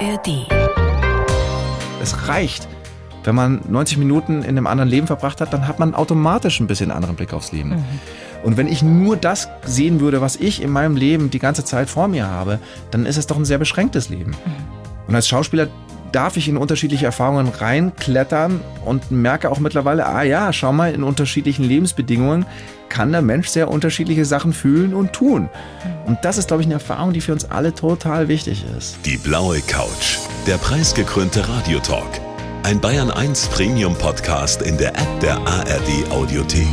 ARD. Es reicht. Wenn man 90 Minuten in einem anderen Leben verbracht hat, dann hat man automatisch ein bisschen anderen Blick aufs Leben. Mhm. Und wenn ich nur das sehen würde, was ich in meinem Leben die ganze Zeit vor mir habe, dann ist es doch ein sehr beschränktes Leben. Und als Schauspieler darf ich in unterschiedliche Erfahrungen reinklettern und merke auch mittlerweile, ah ja, schau mal, in unterschiedlichen Lebensbedingungen kann der Mensch sehr unterschiedliche Sachen fühlen und tun. Und das ist, glaube ich, eine Erfahrung, die für uns alle total wichtig ist. Die blaue Couch, der preisgekrönte Radiotalk. Ein Bayern 1 Premium Podcast in der App der ARD Audiothek.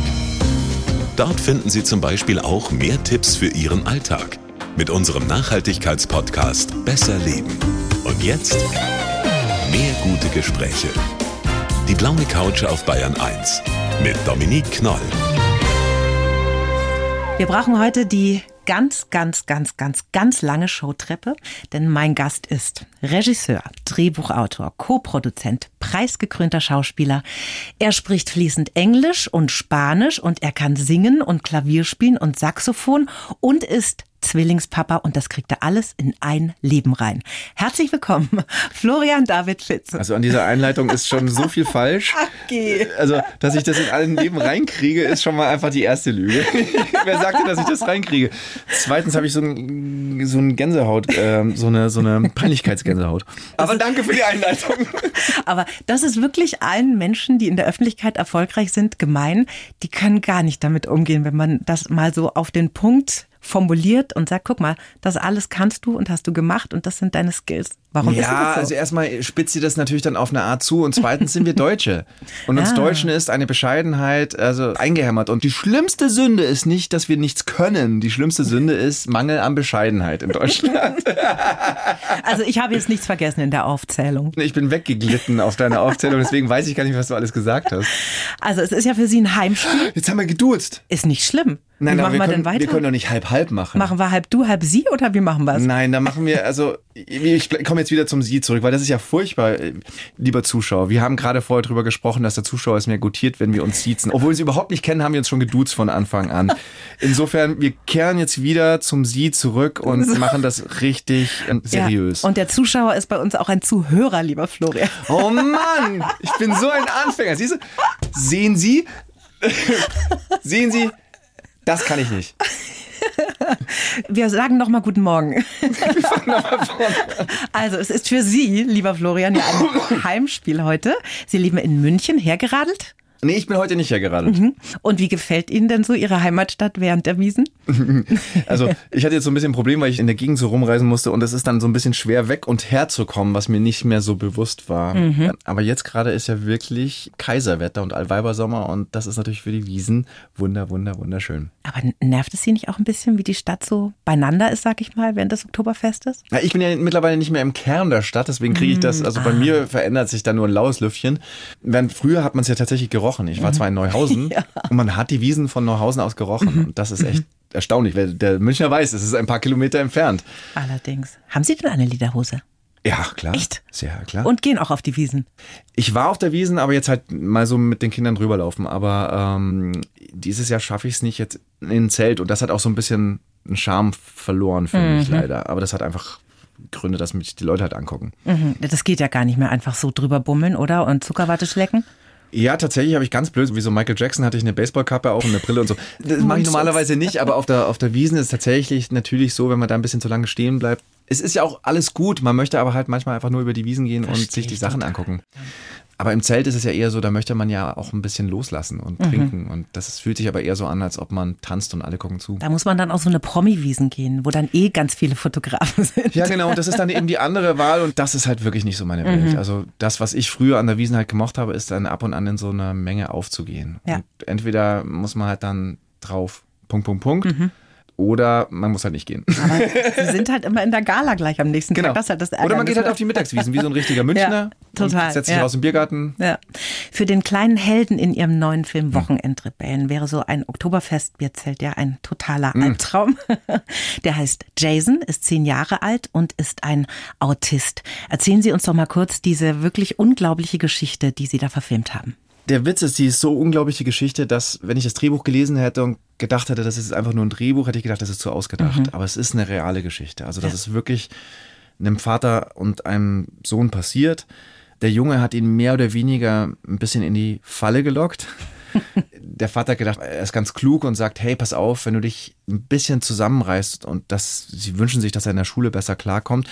Dort finden Sie zum Beispiel auch mehr Tipps für Ihren Alltag mit unserem Nachhaltigkeitspodcast Besser Leben. Und jetzt mehr gute Gespräche. Die blaue Couch auf Bayern 1 mit Dominique Knoll. Wir brauchen heute die ganz, ganz, ganz, ganz, ganz lange Showtreppe, denn mein Gast ist Regisseur, Drehbuchautor, Co-Produzent, preisgekrönter Schauspieler. Er spricht fließend Englisch und Spanisch und er kann singen und Klavier spielen und Saxophon und ist Zwillingspapa und das kriegt er alles in ein Leben rein. Herzlich willkommen, Florian David Fitz. Also an dieser Einleitung ist schon so viel falsch. Okay. Also, dass ich das in allen Leben reinkriege, ist schon mal einfach die erste Lüge. Wer sagte, dass ich das reinkriege? Zweitens habe ich so ein, so ein Gänsehaut, äh, so eine, so eine Peinlichkeitsgänsehaut. Aber danke für die Einleitung. Aber das ist wirklich allen Menschen, die in der Öffentlichkeit erfolgreich sind, gemein. Die können gar nicht damit umgehen, wenn man das mal so auf den Punkt formuliert und sagt, guck mal, das alles kannst du und hast du gemacht und das sind deine Skills. Warum ist ja, so? also erstmal spitzt sie das natürlich dann auf eine Art zu und zweitens sind wir Deutsche. Und uns Ah. Deutschen ist eine Bescheidenheit also eingehämmert. Und die schlimmste Sünde ist nicht, dass wir nichts können. Die schlimmste Sünde ist Mangel an Bescheidenheit in Deutschland. Also ich habe jetzt nichts vergessen in der Aufzählung. Ich bin weggeglitten auf deine Aufzählung, deswegen weiß ich gar nicht, was du alles gesagt hast. Also es ist ja für Sie ein Heimspiel. Jetzt haben wir geduzt. Ist nicht schlimm. Nein, wie machen wir wir, können, denn weiter? wir können doch nicht halb-halb machen. machen wir halb du, halb sie oder wie machen wir es? Nein, da machen wir, also ich komme jetzt wieder zum Sie zurück, weil das ist ja furchtbar, äh, lieber Zuschauer. Wir haben gerade vorher drüber gesprochen, dass der Zuschauer es mehr gutiert, wenn wir uns siezen. Obwohl wir sie überhaupt nicht kennen, haben wir uns schon geduzt von Anfang an. Insofern, wir kehren jetzt wieder zum Sie zurück und machen das richtig äh, seriös. Ja. Und der Zuschauer ist bei uns auch ein Zuhörer, lieber Florian. oh Mann, ich bin so ein Anfänger. Siehst du? Sehen Sie? Sehen Sie? Das kann ich nicht. Wir sagen noch mal guten Morgen. Also es ist für Sie, lieber Florian, ja ein Heimspiel heute. Sie leben in München, hergeradelt. Nee, ich bin heute nicht hergeradelt. Und wie gefällt Ihnen denn so Ihre Heimatstadt während der Wiesen? Also ich hatte jetzt so ein bisschen ein Problem, weil ich in der Gegend so rumreisen musste und es ist dann so ein bisschen schwer weg und herzukommen, was mir nicht mehr so bewusst war. Aber jetzt gerade ist ja wirklich Kaiserwetter und Allweibersommer und das ist natürlich für die Wiesen wunder, wunder, wunderschön. Aber nervt es Sie nicht auch ein bisschen, wie die Stadt so beieinander ist, sag ich mal, während des Oktoberfestes? Ja, ich bin ja mittlerweile nicht mehr im Kern der Stadt, deswegen kriege ich das, also bei mir verändert sich da nur ein laues Lüftchen. Während früher hat man es ja tatsächlich gerochen. Ich war zwar in Neuhausen Ja. und man hat die Wiesen von Neuhausen aus gerochen und das ist echt erstaunlich, weil der Münchner weiß, es ist ein paar Kilometer entfernt. Allerdings. Haben Sie denn eine Lederhose? Ja, klar. Echt? Sehr klar. Und gehen auch auf die Wiesen? Ich war auf der Wiesen, aber jetzt halt mal so mit den Kindern drüberlaufen. Aber ähm, dieses Jahr schaffe ich es nicht jetzt in ein Zelt. Und das hat auch so ein bisschen einen Charme verloren für mich leider. Aber das hat einfach Gründe, dass mich die Leute halt angucken. Mhm. Das geht ja gar nicht mehr einfach so drüber bummeln, oder? Und Zuckerwatte schlecken? Ja, tatsächlich habe ich ganz blöd, wie so Michael Jackson hatte ich eine Baseballkappe auch und eine Brille und so. Das mache ich normalerweise nicht, aber auf der, auf der Wiesen ist es tatsächlich natürlich so, wenn man da ein bisschen zu lange stehen bleibt. Es ist ja auch alles gut, man möchte aber halt manchmal einfach nur über die Wiesen gehen und Versteh sich die Sachen total. angucken. Aber im Zelt ist es ja eher so, da möchte man ja auch ein bisschen loslassen und trinken. Und das fühlt sich aber eher so an, als ob man tanzt und alle gucken zu. Da muss man dann auf so eine Promi-Wiesen gehen, wo dann eh ganz viele Fotografen sind. Ja, genau. Und das ist dann eben die andere Wahl und das ist halt wirklich nicht so meine Welt. Also das, was ich früher an der Wiesen halt gemocht habe, ist dann ab und an in so einer Menge aufzugehen. Ja. Und entweder muss man halt dann drauf Punkt, Punkt, Punkt. Oder man muss halt nicht gehen. Aber sie sind halt immer in der Gala gleich am nächsten Genau. Tag. Das ist halt das Oder man geht halt auf die Mittagswiesen, wie so ein richtiger Münchner. Ja, total, Und setzt sich ja. raus im Biergarten. Ja. Für den kleinen Helden in ihrem neuen Hm. Film Wochenendrebellen wäre so ein Oktoberfestbierzelt ja ein totaler Hm. Albtraum. Der heißt Jason, ist zehn Jahre alt und ist ein Autist. Erzählen Sie uns doch mal kurz diese wirklich unglaubliche Geschichte, die Sie da verfilmt haben. Der Witz ist, die ist so unglaubliche Geschichte, dass wenn ich das Drehbuch gelesen hätte und gedacht hätte, das ist einfach nur ein Drehbuch, hätte ich gedacht, das ist zu ausgedacht. Aber es ist eine reale Geschichte. Also das Ja. ist wirklich einem Vater und einem Sohn passiert. Der Junge hat ihn mehr oder weniger ein bisschen in die Falle gelockt. Der Vater hat gedacht, er ist ganz klug und sagt, hey, pass auf, wenn du dich ein bisschen zusammenreißt und das, sie wünschen sich, dass er in der Schule besser klarkommt,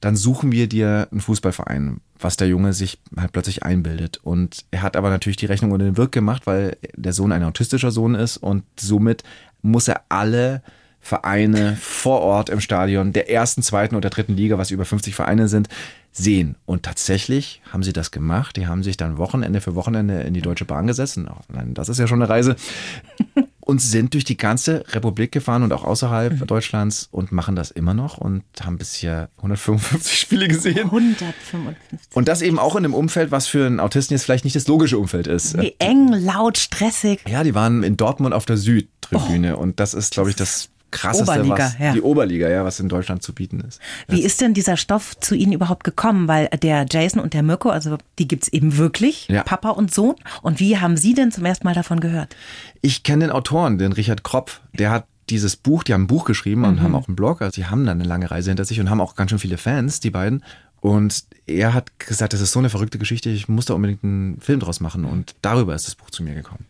dann suchen wir dir einen Fußballverein, was der Junge sich halt plötzlich einbildet. Und er hat aber natürlich die Rechnung unter den Wirk gemacht, weil der Sohn ein autistischer Sohn ist und somit muss er alle Vereine vor Ort im Stadion der ersten, zweiten oder dritten Liga, was über 50 Vereine sind, sehen. Und tatsächlich haben sie das gemacht. Die haben sich dann Wochenende für Wochenende in die Deutsche Bahn gesetzt. Nein, das ist ja schon eine Reise. Und sind durch die ganze Republik gefahren und auch außerhalb mhm. Deutschlands und machen das immer noch und haben bisher 155 Spiele gesehen. 155. Und das eben auch in einem Umfeld, was für einen Autisten jetzt vielleicht nicht das logische Umfeld ist. Wie eng, laut, stressig. Ja, die waren in Dortmund auf der Südtribüne oh. und das ist, glaube ich, das krasseste, Oberliga, was ja. die Oberliga, ja, was in Deutschland zu bieten ist. Wie ist denn dieser Stoff zu Ihnen überhaupt gekommen? Weil der Jason und der Mirko, also die gibt es eben wirklich, ja. Papa und Sohn. Und wie haben Sie denn zum ersten Mal davon gehört? Ich kenne den Autoren, den Richard Kropf. Der hat dieses Buch, die haben ein Buch geschrieben und mhm. haben auch einen Blog. Also die haben dann eine lange Reise hinter sich und haben auch ganz schön viele Fans, die beiden. Und er hat gesagt, das ist so eine verrückte Geschichte, ich muss da unbedingt einen Film draus machen. Und darüber ist das Buch zu mir gekommen.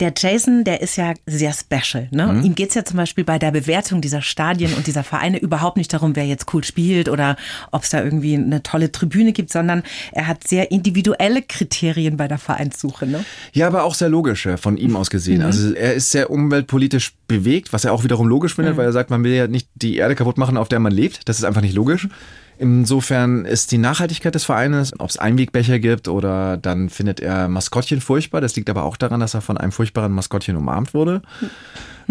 Der Jason, der ist ja sehr special. Ne? Mhm. Ihm geht's ja zum Beispiel bei der Bewertung dieser Stadien und dieser Vereine überhaupt nicht darum, wer jetzt cool spielt oder ob es da irgendwie eine tolle Tribüne gibt, sondern er hat sehr individuelle Kriterien bei der Vereinssuche. Ne? Ja, aber auch sehr logische von ihm aus gesehen. Mhm. Also er ist sehr umweltpolitisch bewegt, was er auch wiederum logisch findet, mhm. weil er sagt, man will ja nicht die Erde kaputt machen, auf der man lebt. Das ist einfach nicht logisch. Insofern ist die Nachhaltigkeit des Vereines, ob es Einwegbecher gibt oder dann findet er Maskottchen furchtbar. Das liegt aber auch daran, dass er von einem furchtbaren Maskottchen umarmt wurde.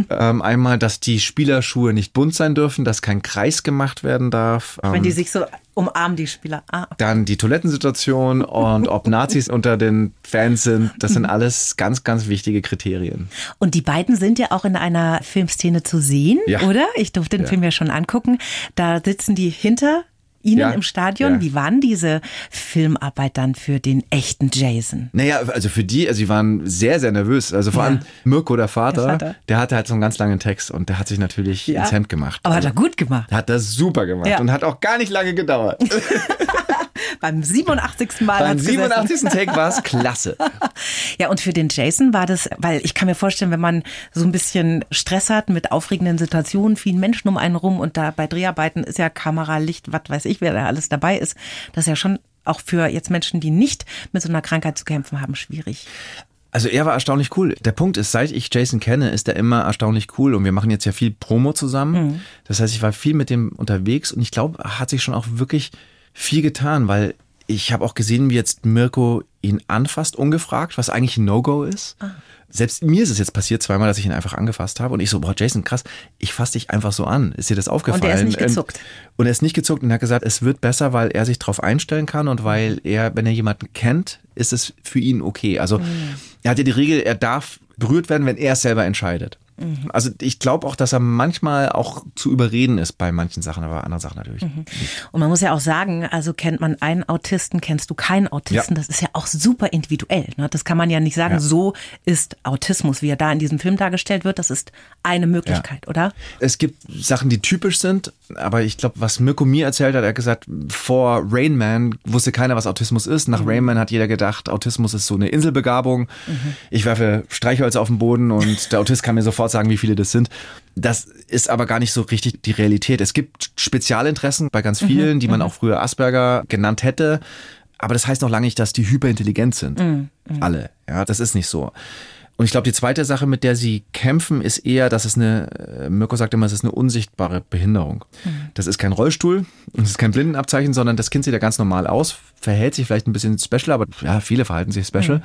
ähm, einmal, dass die Spielerschuhe nicht bunt sein dürfen, dass kein Kreis gemacht werden darf. Ähm, Wenn die sich so umarmen, die Spieler. Ah. Dann die Toilettensituation und ob Nazis unter den Fans sind. Das sind alles ganz, ganz wichtige Kriterien. Und die beiden sind ja auch in einer Filmszene zu sehen, ja. oder? Ich durfte den ja. Film ja schon angucken. Da sitzen die hinter Ihnen ja, im Stadion? Ja. Wie war diese Filmarbeit dann für den echten Jason? Naja, also für die, also sie waren sehr, sehr nervös. Also vor ja. allem Mirko, der Vater, der Vater, der hatte halt so einen ganz langen Text und der hat sich natürlich ins Hemd gemacht. Aber hat er gut gemacht. Hat das super gemacht und hat auch gar nicht lange gedauert. Beim 87. Mal. Beim 87. Take war es klasse. ja, und für den Jason war das, weil ich kann mir vorstellen, wenn man so ein bisschen Stress hat mit aufregenden Situationen, vielen Menschen um einen rum und da bei Dreharbeiten ist ja Kamera, Licht, was weiß ich, wer da alles dabei ist, das ist ja schon auch für jetzt Menschen, die nicht mit so einer Krankheit zu kämpfen haben, schwierig. Also er war erstaunlich cool. Der Punkt ist, seit ich Jason kenne, ist er immer erstaunlich cool und wir machen jetzt ja viel Promo zusammen. Mhm. Das heißt, ich war viel mit dem unterwegs und ich glaube, er hat sich schon auch wirklich viel getan, weil ich habe auch gesehen, wie jetzt Mirko ihn anfasst, ungefragt, was eigentlich ein No-Go ist. Ah. Selbst mir ist es jetzt passiert zweimal, dass ich ihn einfach angefasst habe und ich so, boah, Jason, krass, ich fasse dich einfach so an. Ist dir das aufgefallen? Und er ist nicht gezuckt. Und er ist nicht gezuckt und er hat gesagt, es wird besser, weil er sich darauf einstellen kann und weil er, wenn er jemanden kennt, ist es für ihn okay. Also mhm. er hat ja die Regel, er darf berührt werden, wenn er es selber entscheidet. Mhm. Also ich glaube auch, dass er manchmal auch zu überreden ist bei manchen Sachen, aber andere Sachen natürlich. Mhm. Und man muss ja auch sagen, also kennt man einen Autisten, kennst du keinen Autisten. Ja. Das ist ja auch super individuell. Ne? Das kann man ja nicht sagen, ja. so ist Autismus, wie er da in diesem Film dargestellt wird. Das ist eine Möglichkeit, ja. oder? Es gibt Sachen, die typisch sind, aber ich glaube, was Mirko mir erzählt hat, er hat gesagt, vor Rain Man wusste keiner, was Autismus ist. Nach mhm. Rain Man hat jeder gedacht, Autismus ist so eine Inselbegabung. Mhm. Ich werfe Streichholz auf den Boden und der Autist kann mir sofort sagen, wie viele das sind. Das ist aber gar nicht so richtig die Realität. Es gibt Spezialinteressen bei ganz vielen, mhm. die man mhm. auch früher Asperger genannt hätte. Aber das heißt noch lange nicht, dass die hyperintelligent sind. Mhm. mhm. Alle. Ja, das ist nicht so. Und ich glaube, die zweite Sache, mit der sie kämpfen, ist eher, dass es eine, äh, Mirko sagt immer, es ist eine unsichtbare Behinderung. Mhm. Das ist kein Rollstuhl und es ist kein Blindenabzeichen, sondern das Kind sieht ja ganz normal aus, verhält sich vielleicht ein bisschen special, aber ja, viele verhalten sich special. Mhm.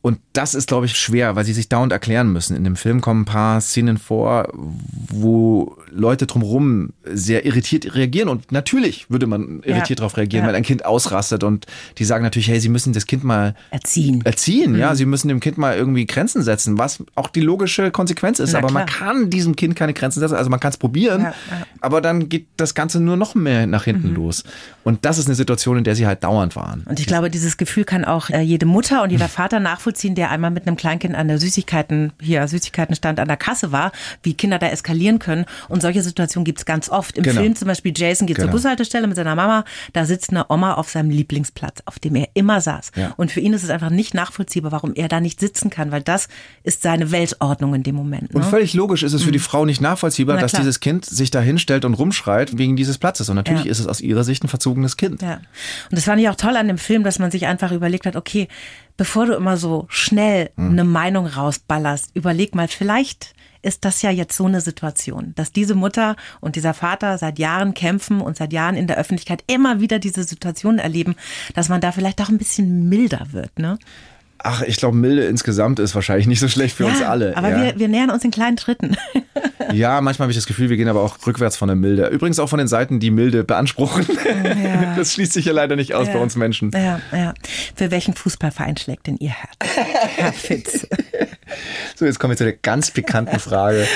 Und das ist, glaube ich, schwer, weil sie sich dauernd erklären müssen. In dem Film kommen ein paar Szenen vor, wo Leute drumherum sehr irritiert reagieren. Und natürlich würde man irritiert ja. darauf reagieren, ja. weil ein Kind ausrastet. Und die sagen natürlich, hey, sie müssen das Kind mal erziehen. Erziehen, mhm. ja. Sie müssen dem Kind mal irgendwie Grenzen setzen, was auch die logische Konsequenz ist. Na, aber klar. man kann diesem Kind keine Grenzen setzen. Also man kann es probieren, ja, aber dann geht das Ganze nur noch mehr nach hinten mhm. los. Und das ist eine Situation, in der sie halt dauernd waren. Und ich glaube, dieses Gefühl kann auch äh, jede Mutter und jeder Vater nachvollziehen nachvollziehen, der einmal mit einem Kleinkind an der Süßigkeiten, hier Süßigkeitenstand an der Kasse war, wie Kinder da eskalieren können. Und solche Situationen gibt's ganz oft. Im Genau. Film zum Beispiel Jason geht Genau. zur Bushaltestelle mit seiner Mama, da sitzt eine Oma auf seinem Lieblingsplatz, auf dem er immer saß. Ja. Und für ihn ist es einfach nicht nachvollziehbar, warum er da nicht sitzen kann, weil das ist seine Weltordnung in dem Moment. Und Ne? völlig logisch ist es für die Frau nicht nachvollziehbar, Na dass klar. dieses Kind sich da hinstellt und rumschreit wegen dieses Platzes. Und natürlich Ja. ist es aus ihrer Sicht ein verzogenes Kind. Ja. Und das fand ich auch toll an dem Film, dass man sich einfach überlegt hat, okay, bevor du immer so schnell Hm. eine Meinung rausballerst, überleg mal, vielleicht ist das ja jetzt so eine Situation, dass diese Mutter und dieser Vater seit Jahren kämpfen und seit Jahren in der Öffentlichkeit immer wieder diese Situationen erleben, dass man da vielleicht auch ein bisschen milder wird, ne? Ach, ich glaube, Milde insgesamt ist wahrscheinlich nicht so schlecht für uns alle. Aber ja. wir, wir nähern uns in kleinen Schritten. ja, manchmal habe ich das Gefühl, wir gehen aber auch rückwärts von der Milde. Übrigens auch von den Seiten, die Milde beanspruchen. Das schließt sich ja leider nicht aus bei uns Menschen. Ja, ja. Für welchen Fußballverein schlägt denn Ihr Herz, Herr Fitz? So, jetzt kommen wir zu der ganz pikanten Frage.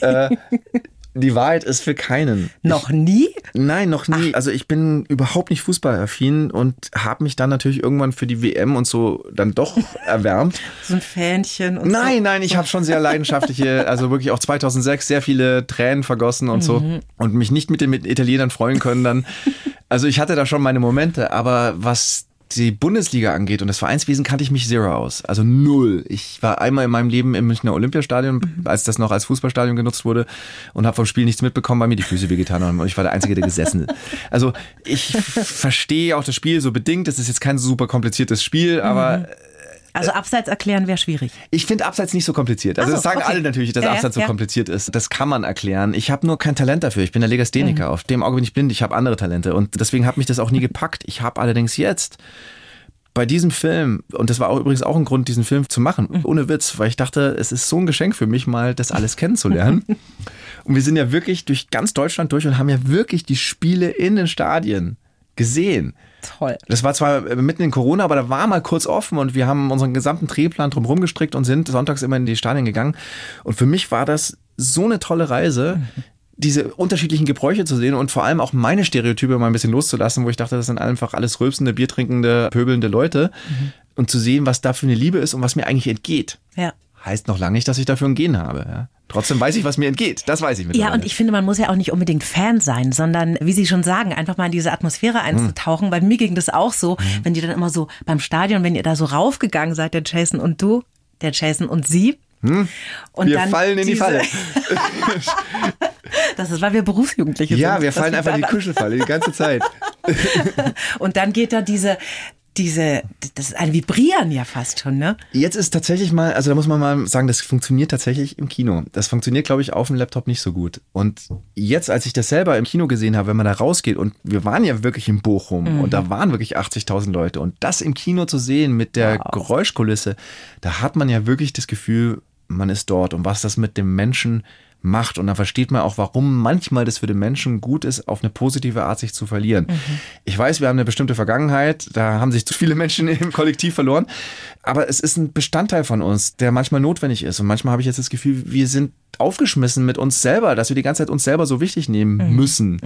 äh, die Wahrheit ist für keinen. Noch nie? Nein, noch nie. Also ich bin überhaupt nicht fußballaffin und habe mich dann natürlich irgendwann für die WM und so dann doch erwärmt. So ein Fähnchen und so. Nein, nein, ich habe schon sehr leidenschaftliche, also wirklich auch 2006 sehr viele Tränen vergossen und so und mich nicht mit den Italienern freuen können dann. Also ich hatte da schon meine Momente, aber was die Bundesliga angeht und das Vereinswesen kannte ich mich zero aus. Also null. Ich war einmal in meinem Leben im Münchner Olympiastadion, als das noch als Fußballstadion genutzt wurde und habe vom Spiel nichts mitbekommen, weil mir die Füße wehgetan haben und ich war der Einzige, der gesessen ist. Also ich verstehe auch das Spiel so bedingt. Es ist jetzt kein super kompliziertes Spiel, aber Also abseits erklären wäre schwierig. ich finde Abseits nicht so kompliziert. Also so, das sagen okay. alle natürlich, dass Ja, ja, Abseits so ja. kompliziert ist. Das kann man erklären. Ich habe nur kein Talent dafür. Ich bin der Legastheniker. Mhm. Auf dem Auge bin ich blind. Ich habe andere Talente. Und deswegen hat mich das auch nie gepackt. Ich habe allerdings jetzt bei diesem Film, und das war auch übrigens auch ein Grund, diesen Film zu machen, Mhm. ohne Witz, weil ich dachte, es ist so ein Geschenk für mich, mal das alles kennenzulernen. und wir sind ja wirklich durch ganz Deutschland durch und haben ja wirklich die Spiele in den Stadien gesehen. Toll. Das war zwar mitten in Corona, aber da war mal kurz offen und wir haben unseren gesamten Drehplan drumherum gestrickt und sind sonntags immer in die Stadien gegangen. Und für mich war das so eine tolle Reise, diese unterschiedlichen Gebräuche zu sehen und vor allem auch meine Stereotype mal ein bisschen loszulassen, wo ich dachte, das sind einfach alles rülpsende, biertrinkende, pöbelnde Leute. Und zu sehen, was da für eine Liebe ist und was mir eigentlich entgeht. Ja. Heißt noch lange nicht, dass ich dafür ein Gen habe. Ja? Trotzdem weiß ich, was mir entgeht. Das weiß ich mittlerweile. Ja, und ich finde, man muss ja auch nicht unbedingt Fan sein, sondern, wie Sie schon sagen, einfach mal in diese Atmosphäre einzutauchen. Bei mir ging das auch so, wenn die dann immer so beim Stadion, wenn ihr da so raufgegangen seid, der Jason und du, der Jason und Sie. Und wir fallen in die Falle. Das ist, weil wir Berufsjugendliche sind. Ja, wir fallen einfach in die. Kuschelfalle die ganze Zeit. Und dann geht da diese, diese, das ist ein Vibrieren ja fast schon, ne? Jetzt ist tatsächlich mal, also da muss man mal sagen, das funktioniert tatsächlich im Kino. Das funktioniert, glaube ich, auf dem Laptop nicht so gut. Und jetzt, als ich das selber im Kino gesehen habe, wenn man da rausgeht und wir waren ja wirklich in Bochum und da waren wirklich 80.000 Leute und das im Kino zu sehen mit der Geräuschkulisse, da hat man ja wirklich das Gefühl, man ist dort und was das mit dem Menschen macht. Und dann versteht man auch, warum manchmal das für den Menschen gut ist, auf eine positive Art sich zu verlieren. Ich weiß, wir haben eine bestimmte Vergangenheit, da haben sich zu viele Menschen im Kollektiv verloren, aber es ist ein Bestandteil von uns, der manchmal notwendig ist. Und manchmal habe ich jetzt das Gefühl, wir sind aufgeschmissen mit uns selber, dass wir die ganze Zeit uns selber so wichtig nehmen müssen.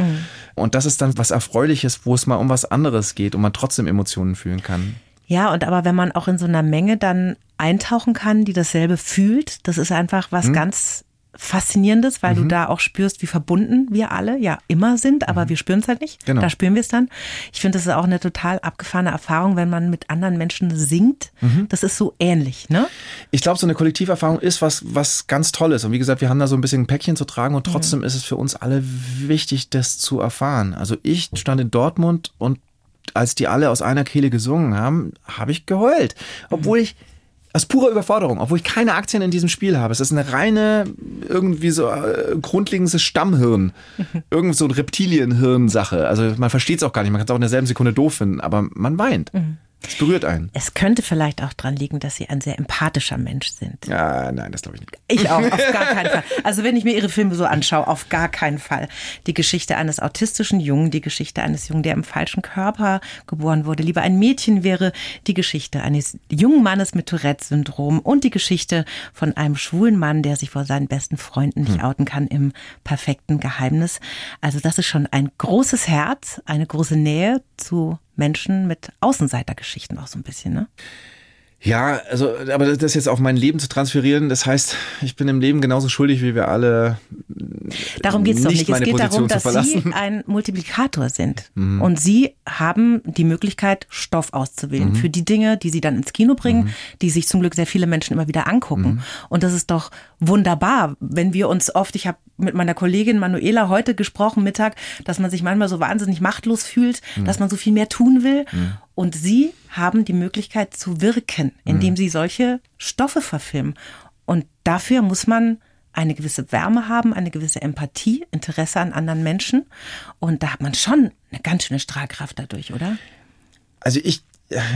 Und das ist dann was Erfreuliches, wo es mal um was anderes geht und man trotzdem Emotionen fühlen kann. Ja, und aber wenn man auch in so einer Menge dann eintauchen kann, die dasselbe fühlt, das ist einfach was ganz Faszinierendes, weil du da auch spürst, wie verbunden wir alle ja immer sind, aber wir spüren es halt nicht. Genau. Da spüren wir es dann. Ich finde, das ist auch eine total abgefahrene Erfahrung, wenn man mit anderen Menschen singt. Das ist so ähnlich, ne? Ich glaube, so eine Kollektiverfahrung ist was, was ganz Tolles. Und wie gesagt, wir haben da so ein bisschen ein Päckchen zu tragen und trotzdem ist es für uns alle wichtig, das zu erfahren. Also ich stand in Dortmund und als die alle aus einer Kehle gesungen haben, habe ich geheult. Obwohl ich aus purer Überforderung, obwohl ich keine Aktien in diesem Spiel habe. Es ist eine reine, irgendwie so äh, grundlegendes Stammhirn. Irgend so ein Reptilienhirn-Sache. Also man versteht es auch gar nicht. Man kann es auch in derselben Sekunde doof finden, aber man weint. Es berührt einen. Es könnte vielleicht auch dran liegen, dass sie ein sehr empathischer Mensch sind. Ja, nein, das glaube ich nicht. Ich auch, auf gar keinen Fall. Also wenn ich mir ihre Filme so anschaue, auf gar keinen Fall. Die Geschichte eines autistischen Jungen, die Geschichte eines Jungen, der im falschen Körper geboren wurde, lieber ein Mädchen wäre, die Geschichte eines jungen Mannes mit Tourette-Syndrom und die Geschichte von einem schwulen Mann, der sich vor seinen besten Freunden nicht outen kann im perfekten Geheimnis. Also das ist schon ein großes Herz, eine große Nähe zu Menschen mit Außenseitergeschichten auch so ein bisschen, ne? Ja, also, aber das jetzt auf mein Leben zu transferieren, das heißt, ich bin im Leben genauso schuldig wie wir alle. Darum geht es doch nicht. Es geht darum, dass Sie ein Multiplikator sind. Mhm. Und Sie haben die Möglichkeit, Stoff auszuwählen mhm. für die Dinge, die Sie dann ins Kino bringen, mhm. die sich zum Glück sehr viele Menschen immer wieder angucken. Mhm. Und das ist doch wunderbar, wenn wir uns oft, ich habe mit meiner Kollegin Manuela heute gesprochen, Mittag, dass man sich manchmal so wahnsinnig machtlos fühlt, mhm. dass man so viel mehr tun will. Und Sie haben die Möglichkeit zu wirken, indem mhm. Sie solche Stoffe verfilmen. Und dafür muss man eine gewisse Wärme haben, eine gewisse Empathie, Interesse an anderen Menschen. Und da hat man schon eine ganz schöne Strahlkraft dadurch, oder? Also ich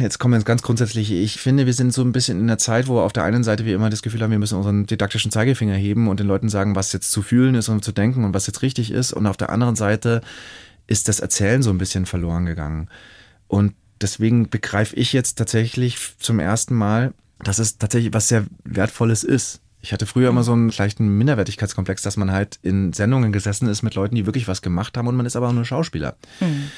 jetzt kommen wir ins ganz Grundsätzliche. Ich finde, wir sind so ein bisschen in der Zeit, wo auf der einen Seite wir immer das Gefühl haben, wir müssen unseren didaktischen Zeigefinger heben und den Leuten sagen, was jetzt zu fühlen ist und zu denken und was jetzt richtig ist. Und auf der anderen Seite ist das Erzählen so ein bisschen verloren gegangen. Und deswegen begreife ich jetzt tatsächlich zum ersten Mal, dass es tatsächlich was sehr Wertvolles ist. Ich hatte früher immer so einen leichten Minderwertigkeitskomplex, dass man halt in Sendungen gesessen ist mit Leuten, die wirklich was gemacht haben und man ist aber auch nur Schauspieler. Mhm.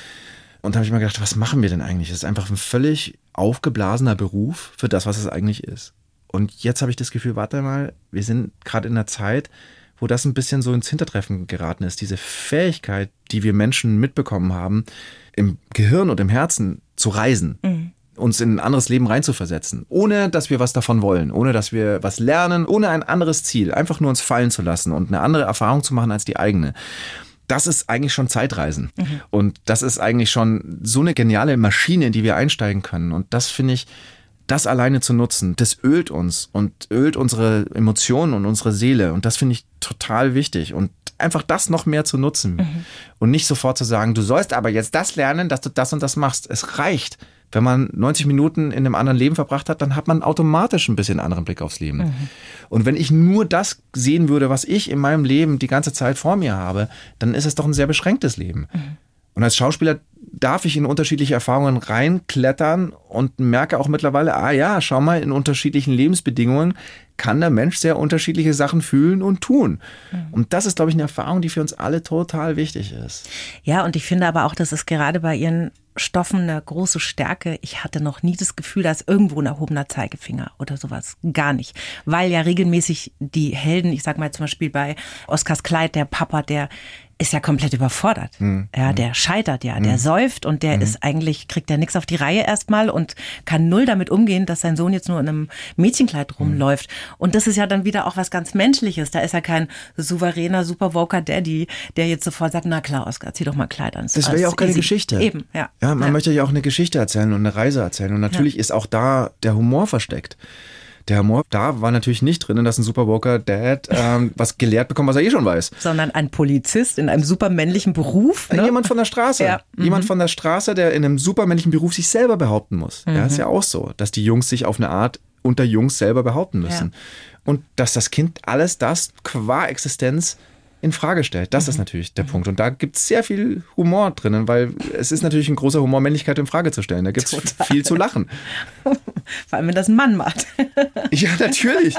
Und da habe ich mir gedacht, was machen wir denn eigentlich? Das ist einfach ein völlig aufgeblasener Beruf für das, was es eigentlich ist. Und jetzt habe ich das Gefühl, warte mal, wir sind gerade in einer Zeit, wo das ein bisschen so ins Hintertreffen geraten ist. Diese Fähigkeit, die wir Menschen mitbekommen haben, im Gehirn und im Herzen zu reisen. Mhm uns in ein anderes Leben reinzuversetzen, ohne dass wir was davon wollen, ohne dass wir was lernen, ohne ein anderes Ziel, einfach nur uns fallen zu lassen und eine andere Erfahrung zu machen als die eigene das ist eigentlich schon Zeitreisen. Mhm. Und das ist eigentlich schon so eine geniale Maschine, in die wir einsteigen können. Und das finde ich, das alleine zu nutzen, das ölt uns und ölt unsere Emotionen und unsere Seele. Und das finde ich total wichtig. Und einfach das noch mehr zu nutzen mhm. und nicht sofort zu sagen, du sollst aber jetzt das lernen, dass du das und das machst. Es reicht. Wenn man 90 Minuten in einem anderen Leben verbracht hat, dann hat man automatisch ein bisschen anderen Blick aufs Leben. Mhm. Und wenn ich nur das sehen würde, was ich in meinem Leben die ganze Zeit vor mir habe, dann ist es doch ein sehr beschränktes Leben. Mhm. Und als Schauspieler darf ich in unterschiedliche Erfahrungen reinklettern und merke auch mittlerweile, ah ja, schau mal, in unterschiedlichen Lebensbedingungen kann der Mensch sehr unterschiedliche Sachen fühlen und tun. Mhm. Und das ist, glaube ich, eine Erfahrung, die für uns alle total wichtig ist. Ja, und ich finde aber auch, dass es gerade bei Ihren Stoffen eine große Stärke. Ich hatte noch nie das Gefühl, da ist irgendwo ein erhobener Zeigefinger oder sowas. Gar nicht. Weil ja regelmäßig die Helden, ich sag mal zum Beispiel bei Oscars Kleid, der Papa, der ist ja komplett überfordert. Mhm. Ja, der scheitert ja, der mhm. säuft und der mhm. ist eigentlich, kriegt ja nichts auf die Reihe erstmal und kann null damit umgehen, dass sein Sohn jetzt nur in einem Mädchenkleid mhm. rumläuft. Und das ist ja dann wieder auch was ganz Menschliches. Da ist ja kein souveräner, super Woker Daddy, der jetzt sofort sagt, na klar, Oscar, zieh doch mal Kleid an. Das wäre ja auch keine easy. Geschichte. Eben, ja. Ja, man ja. möchte ja auch eine Geschichte erzählen und eine Reise erzählen. Und natürlich ja. ist auch da der Humor versteckt der Humor, da war natürlich nicht drin, dass ein Superwalker-Dad ähm, was gelehrt bekommt, was er eh schon weiß. Sondern ein Polizist in einem supermännlichen Beruf. Ne? Jemand von der Straße. Ja. Jemand mhm. von der Straße, der in einem supermännlichen Beruf sich selber behaupten muss. Mhm. Ja, ist ja auch so, dass die Jungs sich auf eine Art unter Jungs selber behaupten müssen. Ja. Und dass das Kind alles das qua Existenz in Frage stellt. Das mhm. ist natürlich der mhm. Punkt. Und da gibt es sehr viel Humor drinnen, weil es ist natürlich ein großer Humor, Männlichkeit in Frage zu stellen. Da gibt es viel zu lachen. Vor allem, wenn das ein Mann macht. ja, natürlich.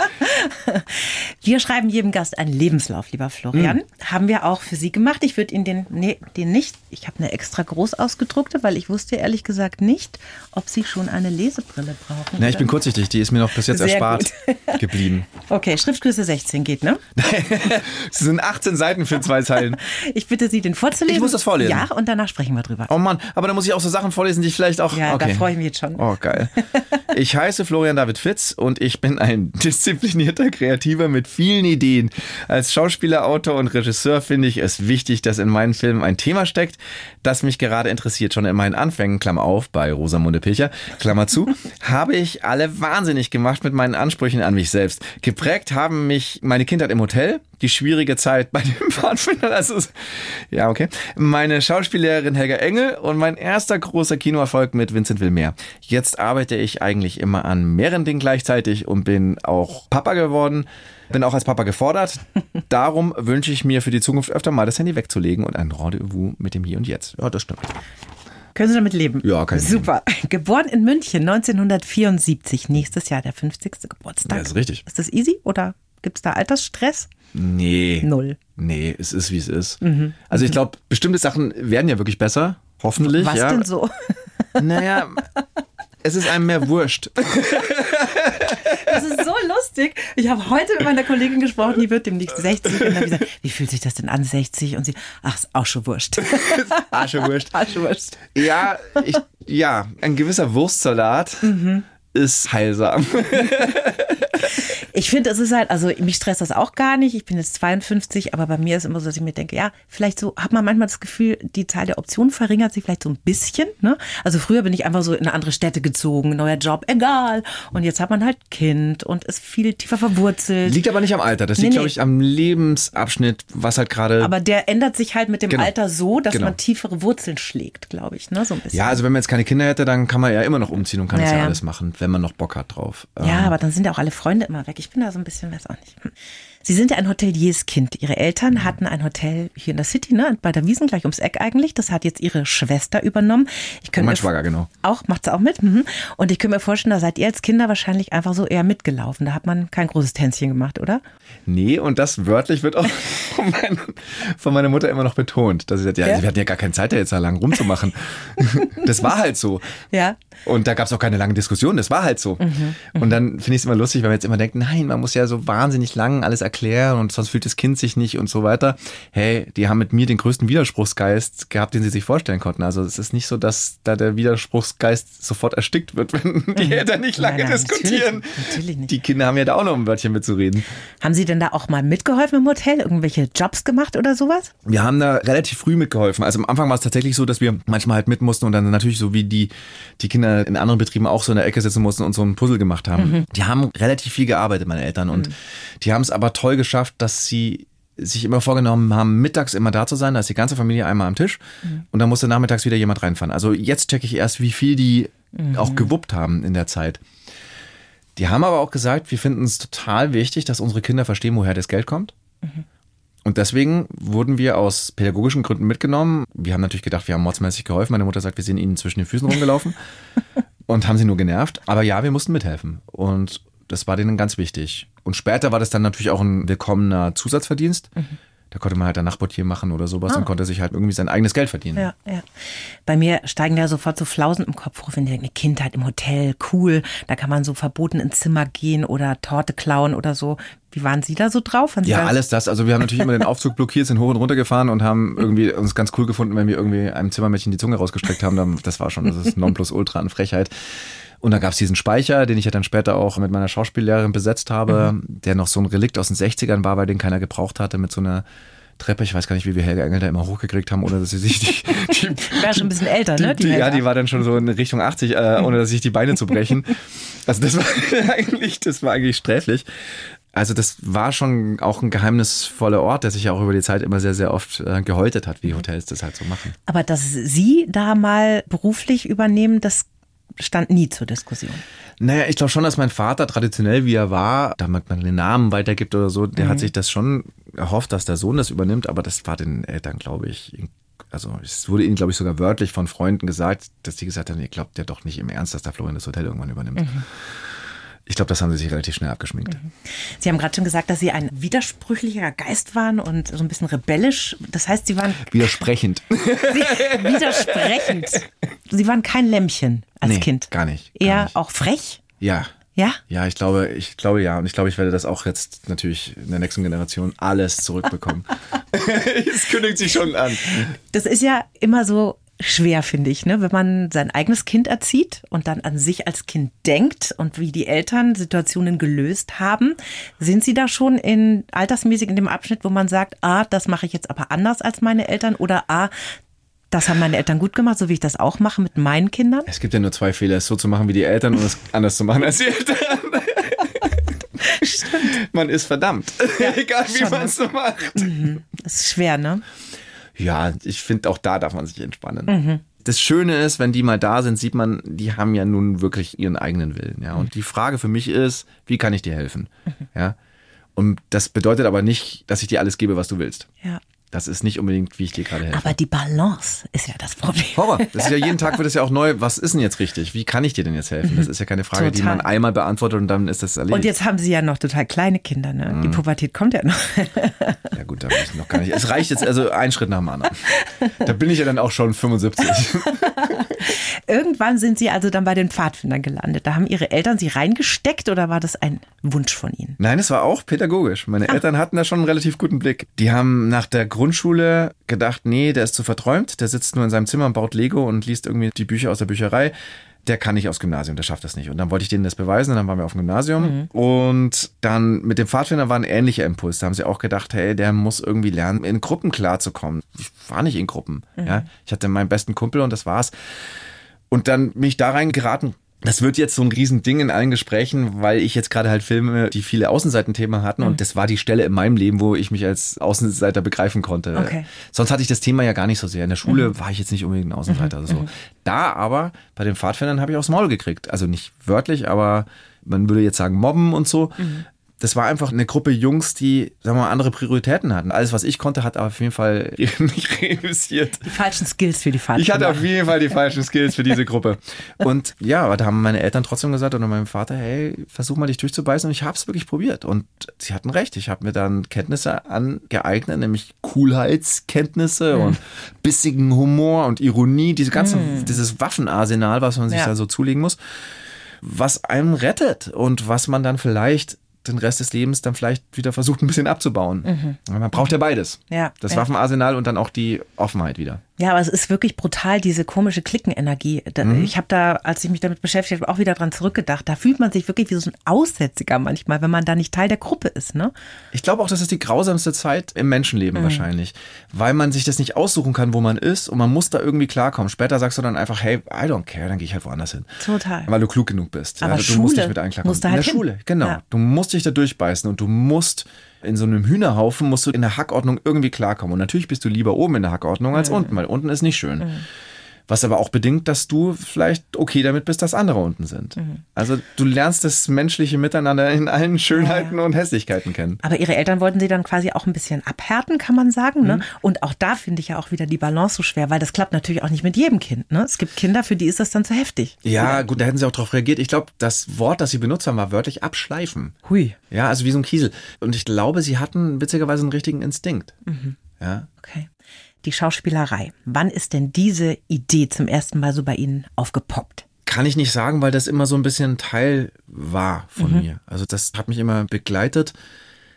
Wir schreiben jedem Gast einen Lebenslauf, lieber Florian. Mhm. Haben wir auch für Sie gemacht. Ich würde Ihnen den, nee, den nicht, ich habe eine extra groß ausgedruckte, weil ich wusste ehrlich gesagt nicht, ob Sie schon eine Lesebrille brauchen. Na, ich bin kurzsichtig, die ist mir noch bis jetzt Sehr erspart geblieben. Okay, Schriftgröße 16 geht, ne? Sie sind 18 15 Seiten für zwei Zeilen. Ich bitte Sie, den vorzulesen. Ich muss das vorlesen. Ja, und danach sprechen wir drüber. Oh Mann, aber da muss ich auch so Sachen vorlesen, die ich vielleicht auch. Ja, okay. da freue ich mich jetzt schon. Oh, geil. Ich heiße Florian David Fitz und ich bin ein disziplinierter Kreativer mit vielen Ideen. Als Schauspieler, Autor und Regisseur finde ich es wichtig, dass in meinen Filmen ein Thema steckt, das mich gerade interessiert. Schon in meinen Anfängen, Klammer auf, bei Rosamunde Pilcher, Klammer zu, habe ich alle wahnsinnig gemacht mit meinen Ansprüchen an mich selbst. Geprägt haben mich meine Kindheit im Hotel, die schwierige Zeit bei dem Pfadfinder. Also, ja, okay. Meine Schauspiellehrerin Helga Engel und mein erster großer Kinoerfolg mit Vincent Wilmer. Jetzt arbeite ich eigentlich immer an mehreren Dingen gleichzeitig und bin auch Papa geworden. Bin auch als Papa gefordert. Darum wünsche ich mir für die Zukunft öfter mal das Handy wegzulegen und ein Rendezvous mit dem Hier und Jetzt. Ja, das stimmt. Können Sie damit leben? Ja, kann ich. Super. Leben. Geboren in München 1974, nächstes Jahr der 50. Geburtstag. Ja, ist richtig. Ist das easy oder gibt es da Altersstress? Nee. Null. Nee, es ist, wie es ist. Mhm. Also ich glaube, bestimmte Sachen werden ja wirklich besser. Hoffentlich. Was ja. denn so? Naja, Es ist einem mehr wurscht. Das ist so lustig. Ich habe heute mit meiner Kollegin gesprochen, die wird demnächst 60 und dann gesagt, wie fühlt sich das denn an 60? Und sie, ach, ist auch schon wurscht. Arschewurscht. Arschwurscht. Ja, ich, ja, ein gewisser Wurstsalat ist heilsam. Ich finde, es ist halt, also mich stresst das auch gar nicht. Ich bin jetzt 52, aber bei mir ist immer so, dass ich mir denke, ja, vielleicht so hat man manchmal das Gefühl, die Zahl der Optionen verringert sich vielleicht so ein bisschen. Ne? Also früher bin ich einfach so in eine andere Städte gezogen, neuer Job, egal. Und jetzt hat man halt Kind und ist viel tiefer verwurzelt. Liegt aber nicht am Alter. Das Nee, liegt, nee. glaube ich, am Lebensabschnitt, was halt gerade. aber der ändert sich halt mit dem Genau. Alter so, dass Genau. man tiefere Wurzeln schlägt, glaube ich, ne? So ein bisschen. Ja, also wenn man jetzt keine Kinder hätte, dann kann man ja immer noch umziehen und kann Ja, das ja, ja. alles machen, wenn man noch Bock hat drauf. Ja, Ähm, aber dann sind ja auch alle Freunde immer weg. Ich bin da so ein bisschen, weiß auch nicht. Sie sind ja ein Hotelierskind. Ihre Eltern hatten ein Hotel hier in der City, ne, bei der Wiesen, gleich ums Eck eigentlich. Das hat jetzt ihre Schwester übernommen. Ich könnte Mein Schwager, genau. Auch, macht sie auch mit. Mhm. Und ich könnte mir vorstellen, da seid ihr als Kinder wahrscheinlich einfach so eher mitgelaufen. Da hat man kein großes Tänzchen gemacht, oder? Nee, und das wörtlich wird auch von, mein, von meiner Mutter immer noch betont. Dass sie sagt, ja, Ja? wir hatten ja gar keine Zeit, da jetzt da lang rumzumachen. das war halt so. Ja. Und da gab es auch keine lange Diskussion, das war halt so. Und dann finde ich es immer lustig, weil man jetzt immer denkt, nein, man muss ja so wahnsinnig lang alles erklären und sonst fühlt das Kind sich nicht und so weiter. Hey, die haben mit mir den größten Widerspruchsgeist gehabt, den sie sich vorstellen konnten. Also es ist nicht so, dass da der Widerspruchsgeist sofort erstickt wird, wenn die Eltern nicht lange Nein, nein, diskutieren. natürlich- natürlich nicht. Die Kinder haben ja da auch noch ein Wörtchen mitzureden. Haben Sie denn da auch mal mitgeholfen im Hotel? Irgendwelche Jobs gemacht oder sowas? Wir haben da relativ früh mitgeholfen. Also am Anfang war es tatsächlich so, dass wir manchmal halt mit mussten und dann natürlich so wie die, die Kinder in anderen Betrieben auch so in der Ecke sitzen mussten und so ein Puzzle gemacht haben. Die haben relativ viel gearbeitet, meine Eltern. Und die haben es aber toll geschafft, dass sie sich immer vorgenommen haben, mittags immer da zu sein. Da ist die ganze Familie einmal am Tisch und dann musste nachmittags wieder jemand reinfahren. Also jetzt checke ich erst, wie viel die auch gewuppt haben in der Zeit. Die haben aber auch gesagt, wir finden es total wichtig, dass unsere Kinder verstehen, woher das Geld kommt. Und deswegen wurden wir aus pädagogischen Gründen mitgenommen. Wir haben natürlich gedacht, wir haben mordsmäßig geholfen. Meine Mutter sagt, wir sind ihnen zwischen den Füßen rumgelaufen und haben sie nur genervt. Aber ja, wir mussten mithelfen. Und das war denen ganz wichtig. Und später war das dann natürlich auch ein willkommener Zusatzverdienst. Da konnte man halt ein Nachtportier machen oder sowas und konnte sich halt irgendwie sein eigenes Geld verdienen. Ja, ja. Bei mir steigen da sofort so Flausen im Kopf hoch, wenn ich denke, eine Kindheit im Hotel, cool. Da kann man so verboten ins Zimmer gehen oder Torte klauen oder so. Wie waren Sie da so drauf? Ja, da- alles das. Also wir haben natürlich immer den Aufzug blockiert, sind hoch und runter gefahren und haben irgendwie uns ganz cool gefunden, wenn wir irgendwie einem Zimmermädchen die Zunge rausgestreckt haben. Das war schon, das ist Nonplusultra an Frechheit. Und dann gab es diesen Speicher, den ich ja dann später auch mit meiner Schauspiellehrerin besetzt habe, der noch so ein Relikt aus den 60ern war, weil den keiner gebraucht hatte, mit so einer Treppe. Ich weiß gar nicht, wie wir Helga Engel da immer hochgekriegt haben, ohne dass sie sich die, die War schon ein bisschen älter, ne? die, die, ja, die war dann schon so in Richtung 80, äh, ohne dass sich die Beine zu brechen. Also das war eigentlich, das war eigentlich sträflich. Also das war schon auch ein geheimnisvoller Ort, der sich ja auch über die Zeit immer sehr, sehr oft äh, gehäutet hat, wie Hotels das halt so machen. Aber dass Sie da mal beruflich übernehmen, das stand nie zur Diskussion. Naja, ich glaube schon, dass mein Vater traditionell, wie er war, damit man den Namen weitergibt oder so, der hat sich das schon erhofft, dass der Sohn das übernimmt, aber das war den Eltern, glaube ich, also es wurde ihnen, glaube ich, sogar wörtlich von Freunden gesagt, dass die gesagt haben, ihr glaubt ja doch nicht im Ernst, dass der Florian das Hotel irgendwann übernimmt. Ich glaube, das haben sie sich relativ schnell abgeschminkt. Sie haben gerade schon gesagt, dass Sie ein widersprüchlicher Geist waren und so ein bisschen rebellisch. Das heißt, Sie waren Widersprechend. Sie, widersprechend. Sie waren kein Lämmchen als Nee, Kind. gar nicht, gar Eher nicht. auch frech? Ja. Ja? Ja, ich glaube, ich glaube ja. Und ich glaube, ich werde das auch jetzt natürlich in der nächsten Generation alles zurückbekommen. Es kündigt sich schon an. Das ist ja immer so schwer, finde ich, ne? wenn man sein eigenes Kind erzieht und dann an sich als Kind denkt und wie die Eltern Situationen gelöst haben. Sind Sie da schon in altersmäßig in dem Abschnitt, wo man sagt, ah, das mache ich jetzt aber anders als meine Eltern oder ah, das haben meine Eltern gut gemacht, so wie ich das auch mache mit meinen Kindern? Es gibt ja nur zwei Fehler, es so zu machen wie die Eltern und es anders zu machen als die Eltern. Man ist verdammt. Egal wie man es so macht. Das ist schwer, ne? Ja, ich finde, auch da darf man sich entspannen. Das Schöne ist, wenn die mal da sind, sieht man, die haben ja nun wirklich ihren eigenen Willen. Ja? Und die Frage für mich ist, wie kann ich dir helfen? Ja? Und das bedeutet aber nicht, dass ich dir alles gebe, was du willst. Ja. Das ist nicht unbedingt, wie ich dir gerade helfe. Aber die Balance ist ja das Problem. Horror. Das ist ja jeden Tag wird es ja auch neu. Was ist denn jetzt richtig? Wie kann ich dir denn jetzt helfen? Das ist ja keine Frage, die Total. man einmal beantwortet und dann ist das erledigt. Und jetzt haben Sie ja noch total kleine Kinder, ne? Die Pubertät kommt ja noch. ja gut, da bin ich noch gar nicht. Es reicht jetzt also ein Schritt nach dem anderen. Da bin ich ja dann auch schon 75. irgendwann sind Sie also dann bei den Pfadfindern gelandet. Da haben Ihre Eltern Sie reingesteckt oder war das ein Wunsch von Ihnen? Nein, es war auch pädagogisch. Meine ah. Eltern hatten da schon einen relativ guten Blick. Die haben nach der Grundschule gedacht, nee, der ist zu verträumt, der sitzt nur in seinem Zimmer und baut Lego und liest irgendwie die Bücher aus der Bücherei der kann nicht aufs Gymnasium, der schafft das nicht. Und dann wollte ich denen das beweisen und dann waren wir auf dem Gymnasium. Mhm. Und dann mit dem Pfadfinder war ein ähnlicher Impuls. Da haben sie auch gedacht, hey, der muss irgendwie lernen, in Gruppen klarzukommen. Ich war nicht in Gruppen. Mhm. Ja? Ich hatte meinen besten Kumpel und das war's. Und dann bin ich da reingeraten, das wird jetzt so ein Riesending in allen Gesprächen, weil ich jetzt gerade halt Filme, die viele Außenseitenthemen hatten mhm. und das war die Stelle in meinem Leben, wo ich mich als Außenseiter begreifen konnte. Okay. Sonst hatte ich das Thema ja gar nicht so sehr. In der Schule mhm. war ich jetzt nicht unbedingt ein Außenseiter. Mhm. So. Da aber, bei den Pfadfindern habe ich aufs Maul gekriegt. Also nicht wörtlich, aber man würde jetzt sagen mobben und so. Das war einfach eine Gruppe Jungs, die, sagen wir mal, andere Prioritäten hatten. Alles, was ich konnte, hat auf jeden Fall nicht reüssiert. Die falschen Skills für die falschen. Ich hatte auf jeden Fall die falschen Skills für diese Gruppe. Und ja, aber da haben meine Eltern trotzdem gesagt oder mein Vater, hey, versuch mal dich durchzubeißen. Und ich habe es wirklich probiert. Und sie hatten recht. Ich habe mir dann Kenntnisse angeeignet, nämlich Coolheitskenntnisse mhm. und bissigen Humor und Ironie, diese ganzen, mhm. dieses Waffenarsenal, was man sich ja. da so zulegen muss was einem rettet und was man dann vielleicht den Rest des Lebens dann vielleicht wieder versucht, ein bisschen abzubauen. Mhm. Man braucht ja beides. Ja, das ja. Waffenarsenal und dann auch die Offenheit wieder. Ja, aber es ist wirklich brutal, diese komische Klickenenergie. Mhm. Ich habe da, als ich mich damit beschäftigt habe, auch wieder dran zurückgedacht. Da fühlt man sich wirklich wie so ein Aussätziger manchmal, wenn man da nicht Teil der Gruppe ist. Ne? Ich glaube auch, das ist die grausamste Zeit im Menschenleben mhm. wahrscheinlich, weil man sich das nicht aussuchen kann, wo man ist und man muss da irgendwie klarkommen. Später sagst du dann einfach, hey, I don't care, dann gehe ich halt woanders hin. Total. Weil du klug genug bist. Aber ja, Schule du musst dich mit allen klarkommen. Musst du halt in der hin. Schule, genau. Ja. Du musst dich da durchbeißen und du musst in so einem Hühnerhaufen musst du in der Hackordnung irgendwie klarkommen. Und natürlich bist du lieber oben in der Hackordnung als mhm. unten, weil unten ist nicht schön. Mhm. Was aber auch bedingt, dass du vielleicht okay damit bist, dass andere unten sind. Mhm. Also du lernst das menschliche Miteinander in allen Schönheiten ja, ja. und Hässlichkeiten kennen. Aber ihre Eltern wollten sie dann quasi auch ein bisschen abhärten, kann man sagen. Ne? Mhm. Und auch da finde ich ja auch wieder die Balance so schwer, weil das klappt natürlich auch nicht mit jedem Kind. Ne? Es gibt Kinder, für die ist das dann zu heftig. Ja, Oder? gut, da hätten sie auch darauf reagiert. Ich glaube, das Wort, das sie benutzt haben, war wörtlich abschleifen. Hui. Ja, also wie so ein Kiesel. Und ich glaube, sie hatten witzigerweise einen richtigen Instinkt. Mhm. Ja. Okay die Schauspielerei. Wann ist denn diese Idee zum ersten Mal so bei Ihnen aufgepoppt? Kann ich nicht sagen, weil das immer so ein bisschen Teil war von mhm. mir. Also das hat mich immer begleitet.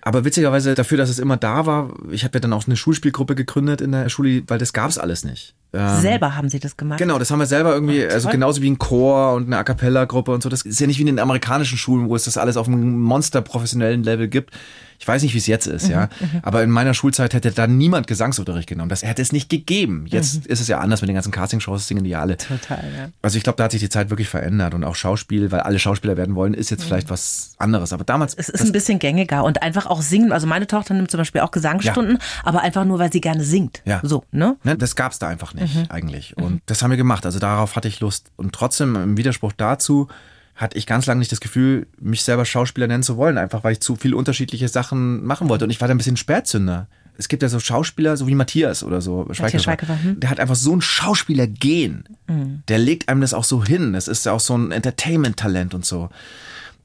Aber witzigerweise dafür, dass es immer da war, ich habe ja dann auch eine Schulspielgruppe gegründet in der Schule, weil das gab es alles nicht. Ähm, selber haben Sie das gemacht? Genau, das haben wir selber irgendwie, also genauso wie ein Chor und eine A Cappella-Gruppe und so. Das ist ja nicht wie in den amerikanischen Schulen, wo es das alles auf einem monster-professionellen Level gibt. Ich weiß nicht, wie es jetzt ist, mhm, ja. Mhm. Aber in meiner Schulzeit hätte da niemand Gesangsunterricht genommen. Das hätte es nicht gegeben. Jetzt mhm. ist es ja anders mit den ganzen Castingshows, singen die alle. Total, ja. Also ich glaube, da hat sich die Zeit wirklich verändert und auch Schauspiel, weil alle Schauspieler werden wollen, ist jetzt mhm. vielleicht was anderes. Aber damals. Es ist ein bisschen gängiger und einfach auch singen. Also meine Tochter nimmt zum Beispiel auch Gesangsstunden, ja. aber einfach nur, weil sie gerne singt. Ja. So, ne? ne das gab es da einfach nicht, mhm. eigentlich. Und das haben wir gemacht. Also darauf hatte ich Lust. Und trotzdem im Widerspruch dazu hatte ich ganz lange nicht das Gefühl, mich selber Schauspieler nennen zu wollen, einfach weil ich zu viele unterschiedliche Sachen machen wollte. Und ich war da ein bisschen Spätzünder. Es gibt ja so Schauspieler, so wie Matthias oder so, Schweighöfer. Hm? Der hat einfach so ein Schauspieler-Gen. Mhm. Der legt einem das auch so hin. Das ist ja auch so ein Entertainment-Talent und so.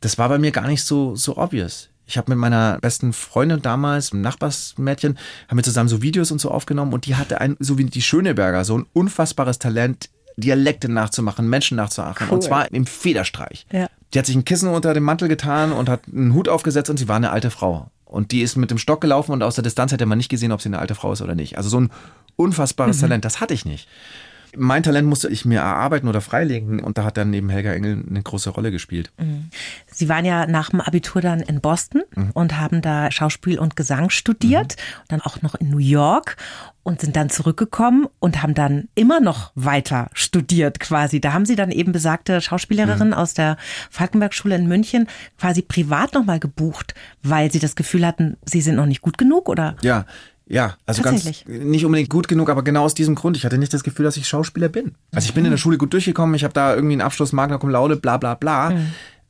Das war bei mir gar nicht so, so obvious. Ich habe mit meiner besten Freundin damals, einem Nachbarsmädchen, haben wir zusammen so Videos und so aufgenommen und die hatte ein, so wie die Schöneberger, so ein unfassbares Talent, Dialekte nachzumachen, Menschen nachzuachen. Cool. Und zwar im Federstreich. Ja. Die hat sich ein Kissen unter dem Mantel getan und hat einen Hut aufgesetzt und sie war eine alte Frau. Und die ist mit dem Stock gelaufen und aus der Distanz hätte man nicht gesehen, ob sie eine alte Frau ist oder nicht. Also so ein unfassbares mhm. Talent, das hatte ich nicht. Mein Talent musste ich mir erarbeiten oder freilegen und da hat dann neben Helga Engel eine große Rolle gespielt. Mhm. Sie waren ja nach dem Abitur dann in Boston mhm. und haben da Schauspiel und Gesang studiert, mhm. dann auch noch in New York und sind dann zurückgekommen und haben dann immer noch weiter studiert quasi. Da haben Sie dann eben besagte Schauspielerin mhm. aus der Falkenberg-Schule in München quasi privat nochmal gebucht, weil Sie das Gefühl hatten, Sie sind noch nicht gut genug oder? Ja, ja, also ganz nicht unbedingt gut genug, aber genau aus diesem Grund. Ich hatte nicht das Gefühl, dass ich Schauspieler bin. Also ich bin in der Schule gut durchgekommen, ich habe da irgendwie einen Abschluss, Magna Cum Laude, bla bla bla. Mhm.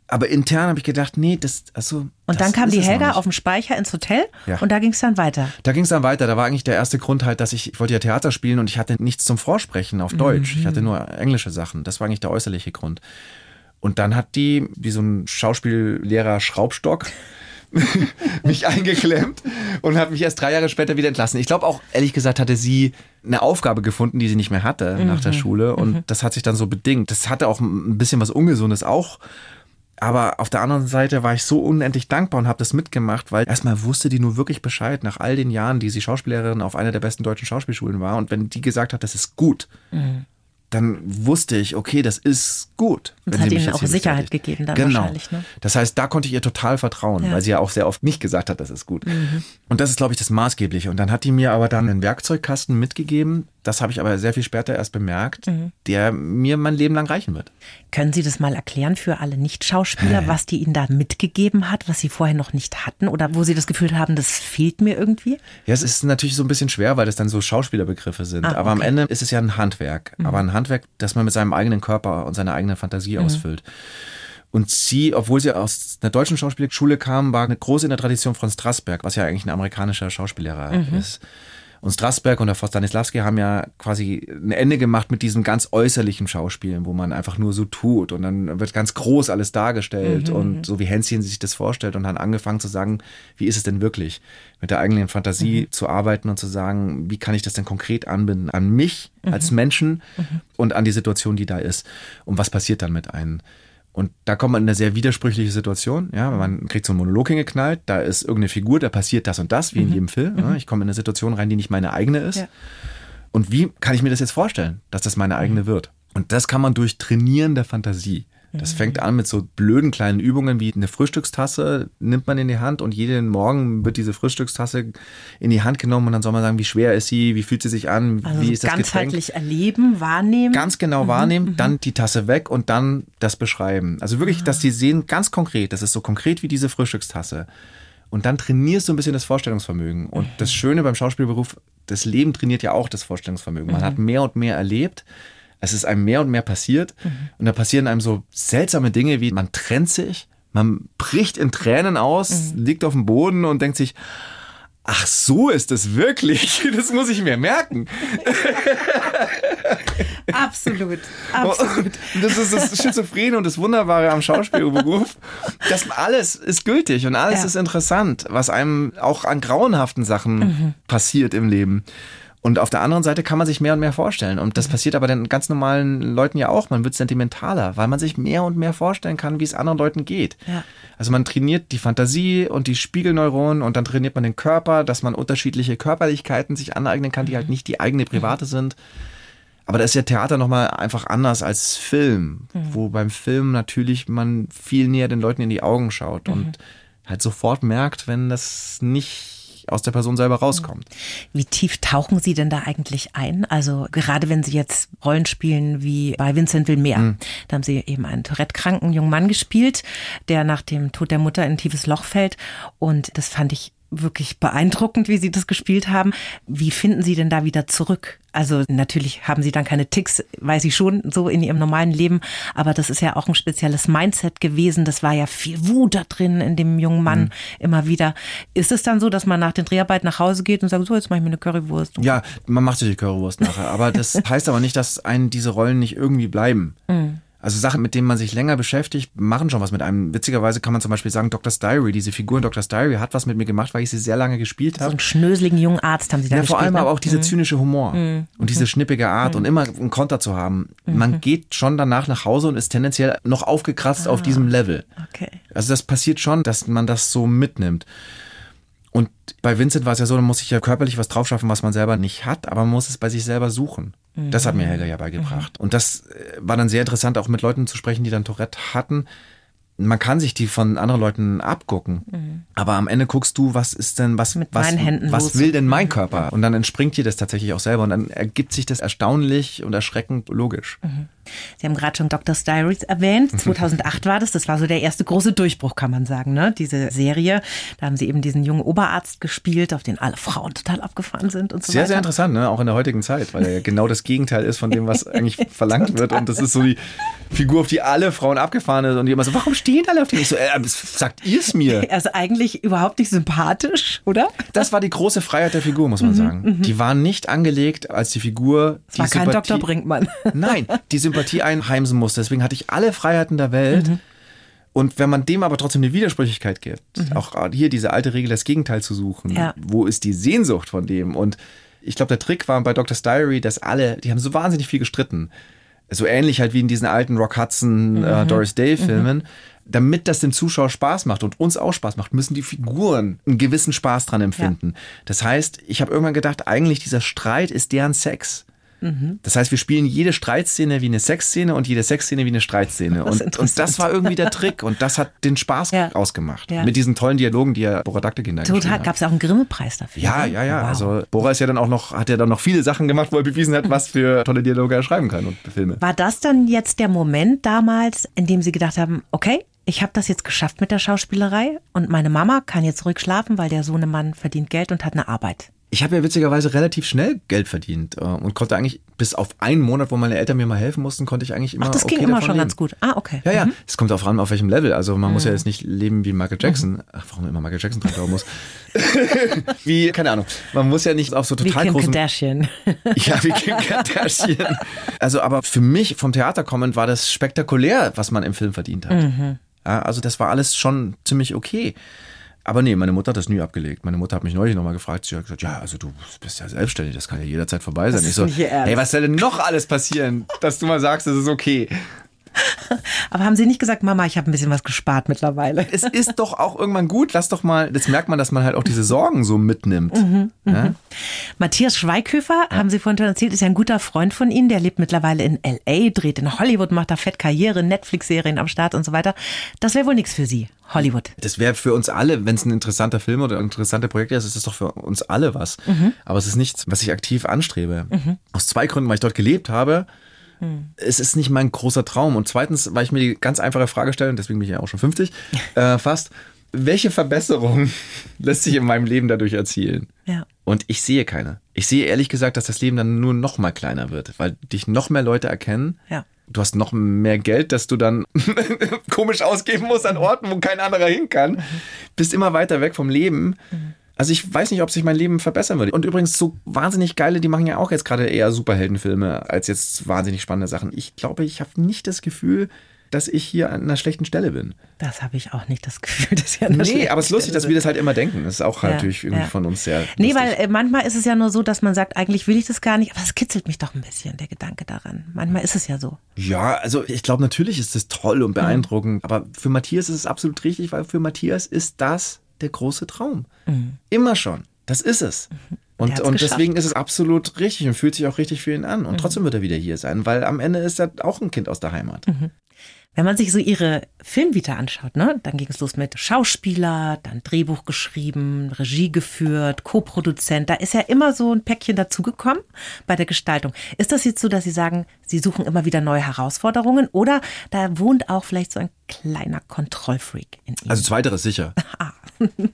Aber intern habe ich gedacht, nee, das, also. Und dann kam die Helga auf dem Speicher ins Hotel ja. und da ging es dann weiter. Da ging es dann weiter. Da war eigentlich der erste Grund halt, dass ich, ich wollte ja Theater spielen und ich hatte nichts zum Vorsprechen auf Deutsch. Mhm. Ich hatte nur englische Sachen. Das war eigentlich der äußerliche Grund. Und dann hat die, wie so ein Schauspiellehrer Schraubstock, mich eingeklemmt und hat mich erst drei Jahre später wieder entlassen. Ich glaube auch, ehrlich gesagt, hatte sie eine Aufgabe gefunden, die sie nicht mehr hatte mhm. nach der Schule. Und mhm. das hat sich dann so bedingt. Das hatte auch ein bisschen was Ungesundes auch. Aber auf der anderen Seite war ich so unendlich dankbar und habe das mitgemacht, weil erstmal wusste die nur wirklich Bescheid nach all den Jahren, die sie Schauspielerin auf einer der besten deutschen Schauspielschulen war. Und wenn die gesagt hat, das ist gut, mhm dann wusste ich, okay, das ist gut. Das hat ihnen auch Sicherheit gegeben dann genau. wahrscheinlich. Ne? Das heißt, da konnte ich ihr total vertrauen, ja. weil sie ja auch sehr oft nicht gesagt hat, das ist gut. Mhm. Und das ist, glaube ich, das Maßgebliche. Und dann hat die mir aber dann einen Werkzeugkasten mitgegeben, das habe ich aber sehr viel später erst bemerkt, mhm. der mir mein Leben lang reichen wird. Können Sie das mal erklären für alle Nicht-Schauspieler, was die Ihnen da mitgegeben hat, was Sie vorher noch nicht hatten oder wo Sie das Gefühl haben, das fehlt mir irgendwie? Ja, es ist natürlich so ein bisschen schwer, weil das dann so Schauspielerbegriffe sind. Ah, okay. Aber am Ende ist es ja ein Handwerk. Mhm. Aber ein Handwerk, das man mit seinem eigenen Körper und seiner eigenen Fantasie mhm. ausfüllt. Und sie, obwohl sie aus einer deutschen Schauspielschule kam, war eine große in der Tradition von Strasberg, was ja eigentlich ein amerikanischer Schauspieler mhm. ist. Und Strasberg und der Frau Stanislavski haben ja quasi ein Ende gemacht mit diesem ganz äußerlichen Schauspielen, wo man einfach nur so tut und dann wird ganz groß alles dargestellt mhm. und so wie Hänschen sich das vorstellt und dann angefangen zu sagen, wie ist es denn wirklich, mit der eigenen Fantasie mhm. zu arbeiten und zu sagen, wie kann ich das denn konkret anbinden an mich mhm. als Menschen mhm. und an die Situation, die da ist und was passiert dann mit einem. Und da kommt man in eine sehr widersprüchliche Situation. Ja, man kriegt so einen Monolog hingeknallt, da ist irgendeine Figur, da passiert das und das, wie mhm. in jedem Film. Ja, ich komme in eine Situation rein, die nicht meine eigene ist. Ja. Und wie kann ich mir das jetzt vorstellen, dass das meine eigene mhm. wird? Und das kann man durch Trainieren der Fantasie. Das fängt an mit so blöden kleinen Übungen wie eine Frühstückstasse nimmt man in die Hand und jeden Morgen wird diese Frühstückstasse in die Hand genommen und dann soll man sagen, wie schwer ist sie, wie fühlt sie sich an, also wie ist das ganzheitlich Getränk? erleben, wahrnehmen. Ganz genau mhm, wahrnehmen, mhm. dann die Tasse weg und dann das beschreiben. Also wirklich, ah. dass die sehen ganz konkret, das ist so konkret wie diese Frühstückstasse. Und dann trainierst du ein bisschen das Vorstellungsvermögen. Und mhm. das Schöne beim Schauspielberuf, das Leben trainiert ja auch das Vorstellungsvermögen. Man mhm. hat mehr und mehr erlebt es ist einem mehr und mehr passiert. Mhm. Und da passieren einem so seltsame Dinge wie, man trennt sich, man bricht in Tränen aus, mhm. liegt auf dem Boden und denkt sich, ach so ist es wirklich, das muss ich mir merken. Absolut, absolut. Das ist das Schizophrene und das Wunderbare am Schauspielberuf. Das alles ist gültig und alles ja. ist interessant, was einem auch an grauenhaften Sachen mhm. passiert im Leben. Und auf der anderen Seite kann man sich mehr und mehr vorstellen. Und das mhm. passiert aber den ganz normalen Leuten ja auch. Man wird sentimentaler, weil man sich mehr und mehr vorstellen kann, wie es anderen Leuten geht. Ja. Also man trainiert die Fantasie und die Spiegelneuronen und dann trainiert man den Körper, dass man unterschiedliche Körperlichkeiten sich aneignen kann, die halt mhm. nicht die eigene private mhm. sind. Aber da ist ja Theater nochmal einfach anders als Film, mhm. wo beim Film natürlich man viel näher den Leuten in die Augen schaut mhm. und halt sofort merkt, wenn das nicht aus der Person selber rauskommt. Wie tief tauchen Sie denn da eigentlich ein? Also gerade wenn Sie jetzt Rollen spielen wie bei Vincent Wilmer, mhm. da haben Sie eben einen Tourette-kranken jungen Mann gespielt, der nach dem Tod der Mutter in ein tiefes Loch fällt. Und das fand ich wirklich beeindruckend, wie Sie das gespielt haben. Wie finden Sie denn da wieder zurück? Also natürlich haben Sie dann keine Ticks, weiß ich schon, so in Ihrem normalen Leben. Aber das ist ja auch ein spezielles Mindset gewesen. Das war ja viel Wut da drin in dem jungen Mann mhm. immer wieder. Ist es dann so, dass man nach den Dreharbeiten nach Hause geht und sagt, so, jetzt mache ich mir eine Currywurst? Ja, man macht sich die Currywurst nachher. Aber das heißt aber nicht, dass einen diese Rollen nicht irgendwie bleiben. Mhm. Also Sachen, mit denen man sich länger beschäftigt, machen schon was mit einem. Witzigerweise kann man zum Beispiel sagen, Dr. Diary, diese Figur in Dr. Diary hat was mit mir gemacht, weil ich sie sehr lange gespielt habe. So einen schnöseligen jungen Arzt haben sie da Ja, gespielt, vor allem ne? aber auch dieser mhm. zynische Humor mhm. und diese schnippige Art mhm. und immer einen Konter zu haben. Man mhm. geht schon danach nach Hause und ist tendenziell noch aufgekratzt ah, auf diesem Level. Okay. Also das passiert schon, dass man das so mitnimmt. Und bei Vincent war es ja so, da muss ich ja körperlich was draufschaffen, was man selber nicht hat, aber man muss es bei sich selber suchen. Das hat mir mhm. Helga ja beigebracht. Mhm. Und das äh, war dann sehr interessant, auch mit Leuten zu sprechen, die dann Tourette hatten. Man kann sich die von anderen Leuten abgucken, mhm. aber am Ende guckst du, was ist denn, was, mit was, was will denn mein mhm. Körper? Und dann entspringt dir das tatsächlich auch selber und dann ergibt sich das erstaunlich und erschreckend logisch. Sie haben gerade schon Doctor's Diaries erwähnt. 2008 war das. Das war so der erste große Durchbruch, kann man sagen, ne? Diese Serie. Da haben Sie eben diesen jungen Oberarzt gespielt, auf den alle Frauen total abgefahren sind und so sehr, weiter. Sehr, sehr interessant, ne? Auch in der heutigen Zeit, weil er ja genau das Gegenteil ist von dem, was eigentlich verlangt wird. Und das ist so die Figur, auf die alle Frauen abgefahren sind. Und die immer so, warum stehen alle auf die? Ich so, äh, sagt ihr es mir? Er ist eigentlich überhaupt nicht sympathisch, oder? Das war die große Freiheit der Figur, muss man mhm, sagen. Mhm. Die war nicht angelegt als die Figur. Das war kein Sympathie Dr. Brinkmann. Nein, die Sympathie Sympathie einheimsen musste. Deswegen hatte ich alle Freiheiten der Welt. Mhm. Und wenn man dem aber trotzdem eine Widersprüchlichkeit gibt, mhm. auch hier diese alte Regel, das Gegenteil zu suchen, ja. wo ist die Sehnsucht von dem? Und ich glaube, der Trick war bei Doctor's Diary, dass alle, die haben so wahnsinnig viel gestritten. So ähnlich halt wie in diesen alten Rock Hudson, äh, mhm. äh, Doris Day Filmen. Mhm. Damit das dem Zuschauer Spaß macht und uns auch Spaß macht, müssen die Figuren einen gewissen Spaß dran empfinden. Ja. Das heißt, ich habe irgendwann gedacht, eigentlich dieser Streit ist deren Sex. Mhm. Das heißt, wir spielen jede Streitszene wie eine Sexszene und jede Sexszene wie eine Streitszene. Und, und, das war irgendwie der Trick und das hat den Spaß ja. ausgemacht. Ja. Mit diesen tollen Dialogen, die ja Bora Daktekin Total, gab es ja auch einen Grimme-Preis dafür. Ja, ne? ja, ja. Wow. Also Bora ist ja dann auch noch, hat ja dann noch viele Sachen gemacht, wo er bewiesen hat, was für tolle Dialoge er schreiben kann und Filme. War das dann jetzt der Moment damals, in dem Sie gedacht haben, okay, ich habe das jetzt geschafft mit der Schauspielerei und meine Mama kann jetzt ruhig schlafen, weil der Sohnemann verdient Geld und hat eine Arbeit ich habe ja witzigerweise relativ schnell Geld verdient äh, und konnte eigentlich bis auf einen Monat, wo meine Eltern mir mal helfen mussten, konnte ich eigentlich immer. Ach, das okay ging immer schon leben. ganz gut. Ah, okay. Ja, ja. Mhm. Es kommt auch an, auf welchem Level. Also man mhm. muss ja mhm. jetzt nicht leben wie Michael Jackson. Mhm. Ach, warum immer Michael Jackson dran glauben muss. wie, keine Ahnung. Man muss ja nicht auf so total wie Kim. Kardashian. ja, wie Kim Kardashian. Also, aber für mich vom Theater kommend war das spektakulär, was man im Film verdient hat. Mhm. Ja, also das war alles schon ziemlich okay. Aber nee, meine Mutter hat das nie abgelegt. Meine Mutter hat mich neulich nochmal gefragt. Sie hat gesagt, ja, also du bist ja selbstständig, das kann ja jederzeit vorbei sein. Ich so, hey, was soll denn noch alles passieren, dass du mal sagst, es ist okay? Aber haben Sie nicht gesagt, Mama, ich habe ein bisschen was gespart mittlerweile? Es ist doch auch irgendwann gut. Lass doch mal, das merkt man, dass man halt auch diese Sorgen so mitnimmt. Mhm, ja? Mhm. Matthias Schweighöfer, ja. haben Sie vorhin erzählt, ist ja ein guter Freund von Ihnen. Der lebt mittlerweile in L.A., dreht in Hollywood, macht da fett Karriere, Netflix-Serien am Start und so weiter. Das wäre wohl nichts für Sie, Hollywood. Das wäre für uns alle, wenn es ein interessanter Film oder ein interessanter Projekt ist, ist es doch für uns alle was. Mhm. Aber es ist nichts, was ich aktiv anstrebe. Mhm. Aus zwei Gründen, weil ich dort gelebt habe hm. Es ist nicht mein großer Traum. Und zweitens, weil ich mir die ganz einfache Frage stelle, und deswegen bin ich ja auch schon 50, äh, fast, welche Verbesserung lässt sich in meinem Leben dadurch erzielen? Ja. Und ich sehe keine. Ich sehe ehrlich gesagt, dass das Leben dann nur noch mal kleiner wird, weil dich noch mehr Leute erkennen. Ja. Du hast noch mehr Geld, das du dann komisch ausgeben musst an Orten, wo kein anderer hin kann. Mhm. Bist immer weiter weg vom Leben. Mhm. Also ich weiß nicht, ob sich mein Leben verbessern würde. Und übrigens, so wahnsinnig geile, die machen ja auch jetzt gerade eher Superheldenfilme als jetzt wahnsinnig spannende Sachen. Ich glaube, ich habe nicht das Gefühl, dass ich hier an einer schlechten Stelle bin. Das habe ich auch nicht das Gefühl, dass ich an einer Nee, aber es ist lustig, dass wir das halt immer denken. Das ist auch halt ja, natürlich irgendwie ja. von uns sehr. Nee, lustig. weil äh, manchmal ist es ja nur so, dass man sagt, eigentlich will ich das gar nicht, aber es kitzelt mich doch ein bisschen, der Gedanke daran. Manchmal ist es ja so. Ja, also ich glaube, natürlich ist es toll und beeindruckend, mhm. aber für Matthias ist es absolut richtig, weil für Matthias ist das der große Traum. Mhm. Immer schon. Das ist es. Mhm. Und, und deswegen ist es absolut richtig und fühlt sich auch richtig für ihn an. Und mhm. trotzdem wird er wieder hier sein, weil am Ende ist er auch ein Kind aus der Heimat. Mhm. Wenn man sich so ihre Filmvita anschaut, ne, dann ging es los mit Schauspieler, dann Drehbuch geschrieben, Regie geführt, Co-Produzent. Da ist ja immer so ein Päckchen dazugekommen bei der Gestaltung. Ist das jetzt so, dass Sie sagen, Sie suchen immer wieder neue Herausforderungen oder da wohnt auch vielleicht so ein kleiner Kontrollfreak in Ihnen? Also zweiteres sicher. Ah.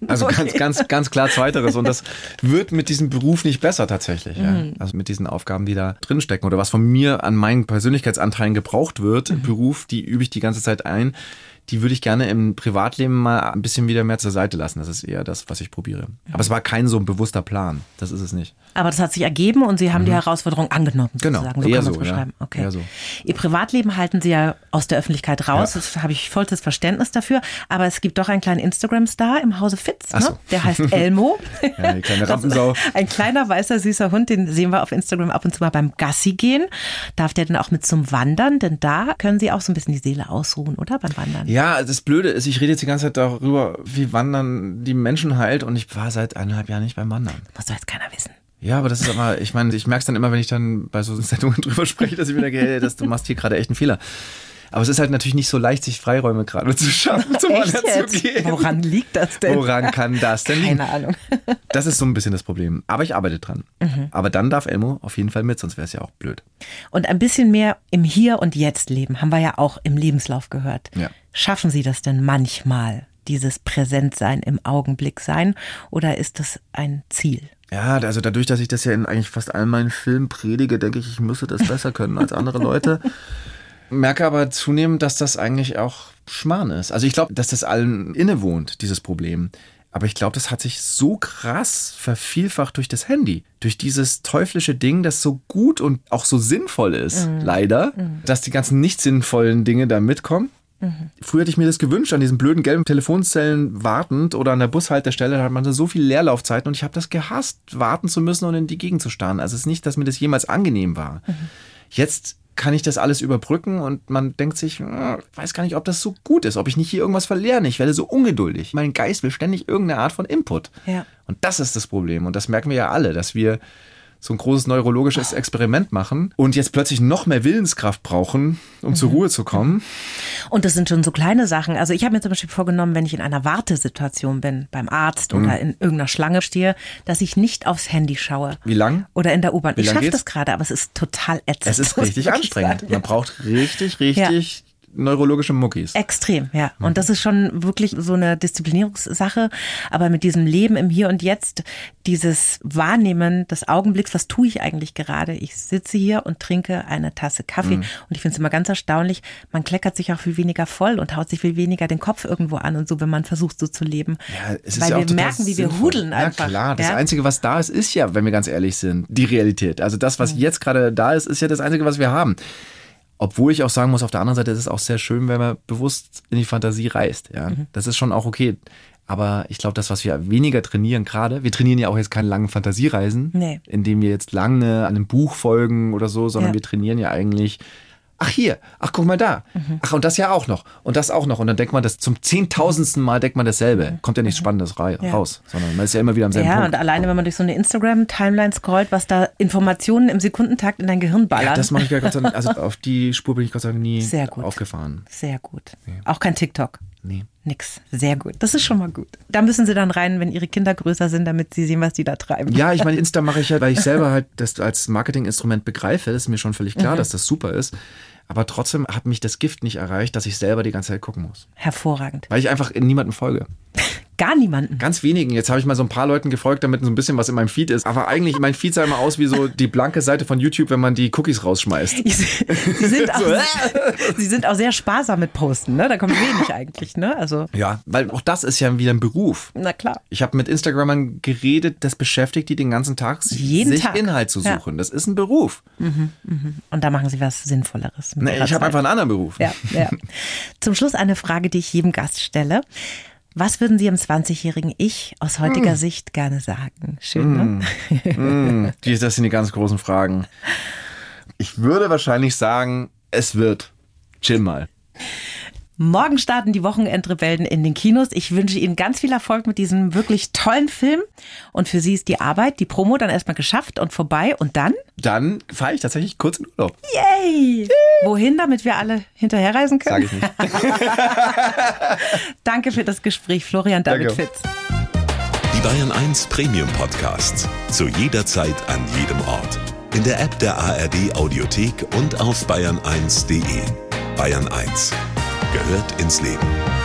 Also okay. ganz, ganz, ganz klar zweiteres. Und das wird mit diesem Beruf nicht besser tatsächlich. Ja. Mhm. Also mit diesen Aufgaben, die da drinstecken oder was von mir an meinen Persönlichkeitsanteilen gebraucht wird, mhm. Beruf, die übe ich die ganze Zeit ein die würde ich gerne im Privatleben mal ein bisschen wieder mehr zur Seite lassen. Das ist eher das, was ich probiere. Aber es war kein so ein bewusster Plan. Das ist es nicht. Aber das hat sich ergeben und Sie haben mhm. die Herausforderung angenommen. Genau. Sozusagen. So eher kann so, beschreiben. Ja. Okay. So. Ihr Privatleben halten Sie ja aus der Öffentlichkeit raus. Ja. Das habe ich vollstes Verständnis dafür. Aber es gibt doch einen kleinen Instagram-Star im Hause Fitz. Ne? So. Der heißt Elmo. ja, die kleine Rampensau. ein kleiner, weißer, süßer Hund. Den sehen wir auf Instagram ab und zu mal beim Gassi gehen. Darf der denn auch mit zum Wandern? Denn da können Sie auch so ein bisschen die Seele ausruhen, oder? Beim Wandern. Ja, das Blöde ist, ich rede jetzt die ganze Zeit darüber, wie Wandern die Menschen heilt und ich war seit eineinhalb Jahren nicht beim Wandern. Muss doch jetzt keiner wissen. Ja, aber das ist aber, ich meine, ich merke es dann immer, wenn ich dann bei so Sendungen drüber spreche, dass ich mir denke, hey, das, du machst hier gerade echt einen Fehler. Aber es ist halt natürlich nicht so leicht, sich Freiräume gerade zu schaffen, zum gehen. Woran liegt das denn? Woran kann das denn liegen? Keine Ahnung. Das ist so ein bisschen das Problem. Aber ich arbeite dran. Mhm. Aber dann darf Elmo auf jeden Fall mit, sonst wäre es ja auch blöd. Und ein bisschen mehr im Hier und Jetzt leben, haben wir ja auch im Lebenslauf gehört. Ja. Schaffen Sie das denn manchmal? dieses Präsentsein im Augenblick sein oder ist das ein Ziel? Ja, also dadurch, dass ich das ja in eigentlich fast all meinen Filmen predige, denke ich, ich müsste das besser können als andere Leute. Merke aber zunehmend, dass das eigentlich auch Schmarrn ist. Also ich glaube, dass das allen innewohnt, dieses Problem. Aber ich glaube, das hat sich so krass vervielfacht durch das Handy. Durch dieses teuflische Ding, das so gut und auch so sinnvoll ist, mhm. leider, mhm. dass die ganzen nicht sinnvollen Dinge da mitkommen Früher hätte ich mir das gewünscht, an diesen blöden gelben Telefonzellen wartend oder an der Bushaltestelle, da hat man so viel Leerlaufzeiten und ich habe das gehasst, warten zu müssen und in die Gegend zu starren. Also es ist nicht, dass mir das jemals angenehm war. Jetzt kann ich das alles überbrücken und man denkt sich, hm, ich weiß gar nicht, ob das so gut ist, ob ich nicht hier irgendwas verlerne. Ich werde so ungeduldig. Mein Geist will ständig irgendeine Art von Input. Ja. Und das ist das Problem. Und das merken wir ja alle, dass wir so ein großes neurologisches Experiment machen und jetzt plötzlich noch mehr Willenskraft brauchen, um zur Ruhe zu kommen. Und das sind schon so kleine Sachen. Also ich habe mir zum Beispiel vorgenommen, wenn ich in einer Wartesituation bin, beim Arzt Mhm. oder in irgendeiner Schlange stehe, dass ich nicht aufs Handy schaue. Wie lang? Oder in der U-Bahn. Ich schaffe das gerade, aber es ist total ätzend. Es ist richtig anstrengend. Man braucht richtig, richtig neurologische Muckis. Extrem, ja. Mhm. Und das ist schon wirklich so eine Disziplinierungssache. Aber mit diesem Leben im Hier und Jetzt, dieses Wahrnehmen des Augenblicks, was tue ich eigentlich gerade? Ich sitze hier und trinke eine Tasse Kaffee. Mhm. Und ich finde es immer ganz erstaunlich, man kleckert sich auch viel weniger voll und haut sich viel weniger den Kopf irgendwo an und so, wenn man versucht, so zu leben. Ja, es ist Weil ja auch wir merken, wie wir sinnvoll. hudeln einfach. Ja klar, das ja? Einzige, was da ist, ist ja, wenn wir ganz ehrlich sind, die Realität. Also das, Mhm. was jetzt gerade da ist, ist ja das Einzige, was wir haben. Obwohl ich auch sagen muss, auf der anderen Seite ist es auch sehr schön, wenn man bewusst in die Fantasie reist. Ja, Mhm. das ist schon auch okay. Aber ich glaube, das, was wir weniger trainieren gerade, wir trainieren ja auch jetzt keine langen Fantasiereisen, Nee. indem wir jetzt lange an einem Buch folgen oder so, sondern Ja. wir trainieren ja eigentlich, ach hier, ach guck mal da, Mhm. ach und das ja auch noch und das auch noch. Und dann denkt man das zum zehntausendsten Mal denkt man dasselbe. Kommt ja nichts Spannendes rei- Ja. raus, sondern man ist ja immer wieder am selben Ja, Punkt. und alleine, wenn man durch so eine Instagram-Timeline scrollt, was da Informationen im Sekundentakt in dein Gehirn ballern. Ja, das mache ich ja Gott sei Dank, also auf die Spur bin ich Gott sei Dank nie Sehr gut. aufgefahren. Sehr gut. Auch kein TikTok. Nee. Nix. Sehr gut. Das ist schon mal gut. Da müssen sie dann rein, wenn ihre Kinder größer sind, damit sie sehen, was die da treiben. Ja, ich meine, Insta mache ich ja, weil ich selber halt das als Marketinginstrument begreife. Das ist mir schon völlig Mhm. klar, dass das super ist. Aber trotzdem hat mich das Gift nicht erreicht, dass ich selber die ganze Zeit gucken muss. Hervorragend. Weil ich einfach in niemanden folge. Gar niemanden. Ganz wenigen. Jetzt habe ich mal so ein paar Leuten gefolgt, damit so ein bisschen was in meinem Feed ist. Aber eigentlich, mein Feed sah immer aus wie so die blanke Seite von YouTube, wenn man die Cookies rausschmeißt. Sie sind, auch, sie sind auch sehr sparsam mit Posten, ne? Da kommt wenig eigentlich, ne? Also, Ja, weil auch das ist ja wieder ein Beruf. na klar. Ich habe mit Instagramern geredet, das beschäftigt die den ganzen Tag, Jeden sich Tag. Inhalt zu Ja. suchen. Das ist ein Beruf. Und da machen sie was Sinnvolleres. Nee, ich habe einfach einen anderen Beruf. Ja, ja. Zum Schluss eine Frage, die ich jedem Gast stelle. Was würden Sie im 20-jährigen Ich aus heutiger Hm. Sicht gerne sagen? Schön, ne? Mm, das sind die ganz großen Fragen. Ich würde wahrscheinlich sagen, es wird. Chill mal. Morgen starten die Wochenendrebellen in den Kinos. Ich wünsche Ihnen ganz viel Erfolg mit diesem wirklich tollen Film. Und für Sie ist die Arbeit, die Promo dann erstmal geschafft und vorbei. Und dann? Dann fahre ich tatsächlich kurz in Urlaub. Yay! Wohin, damit wir alle hinterherreisen Sag können? ich nicht. Danke für das Gespräch, Florian David Danke. Fitz. Die Bayern 1 Premium Podcasts. Zu jeder Zeit, an jedem Ort. In der App der ARD Audiothek und auf bayern1.de. Bayern 1 gehört ins Leben.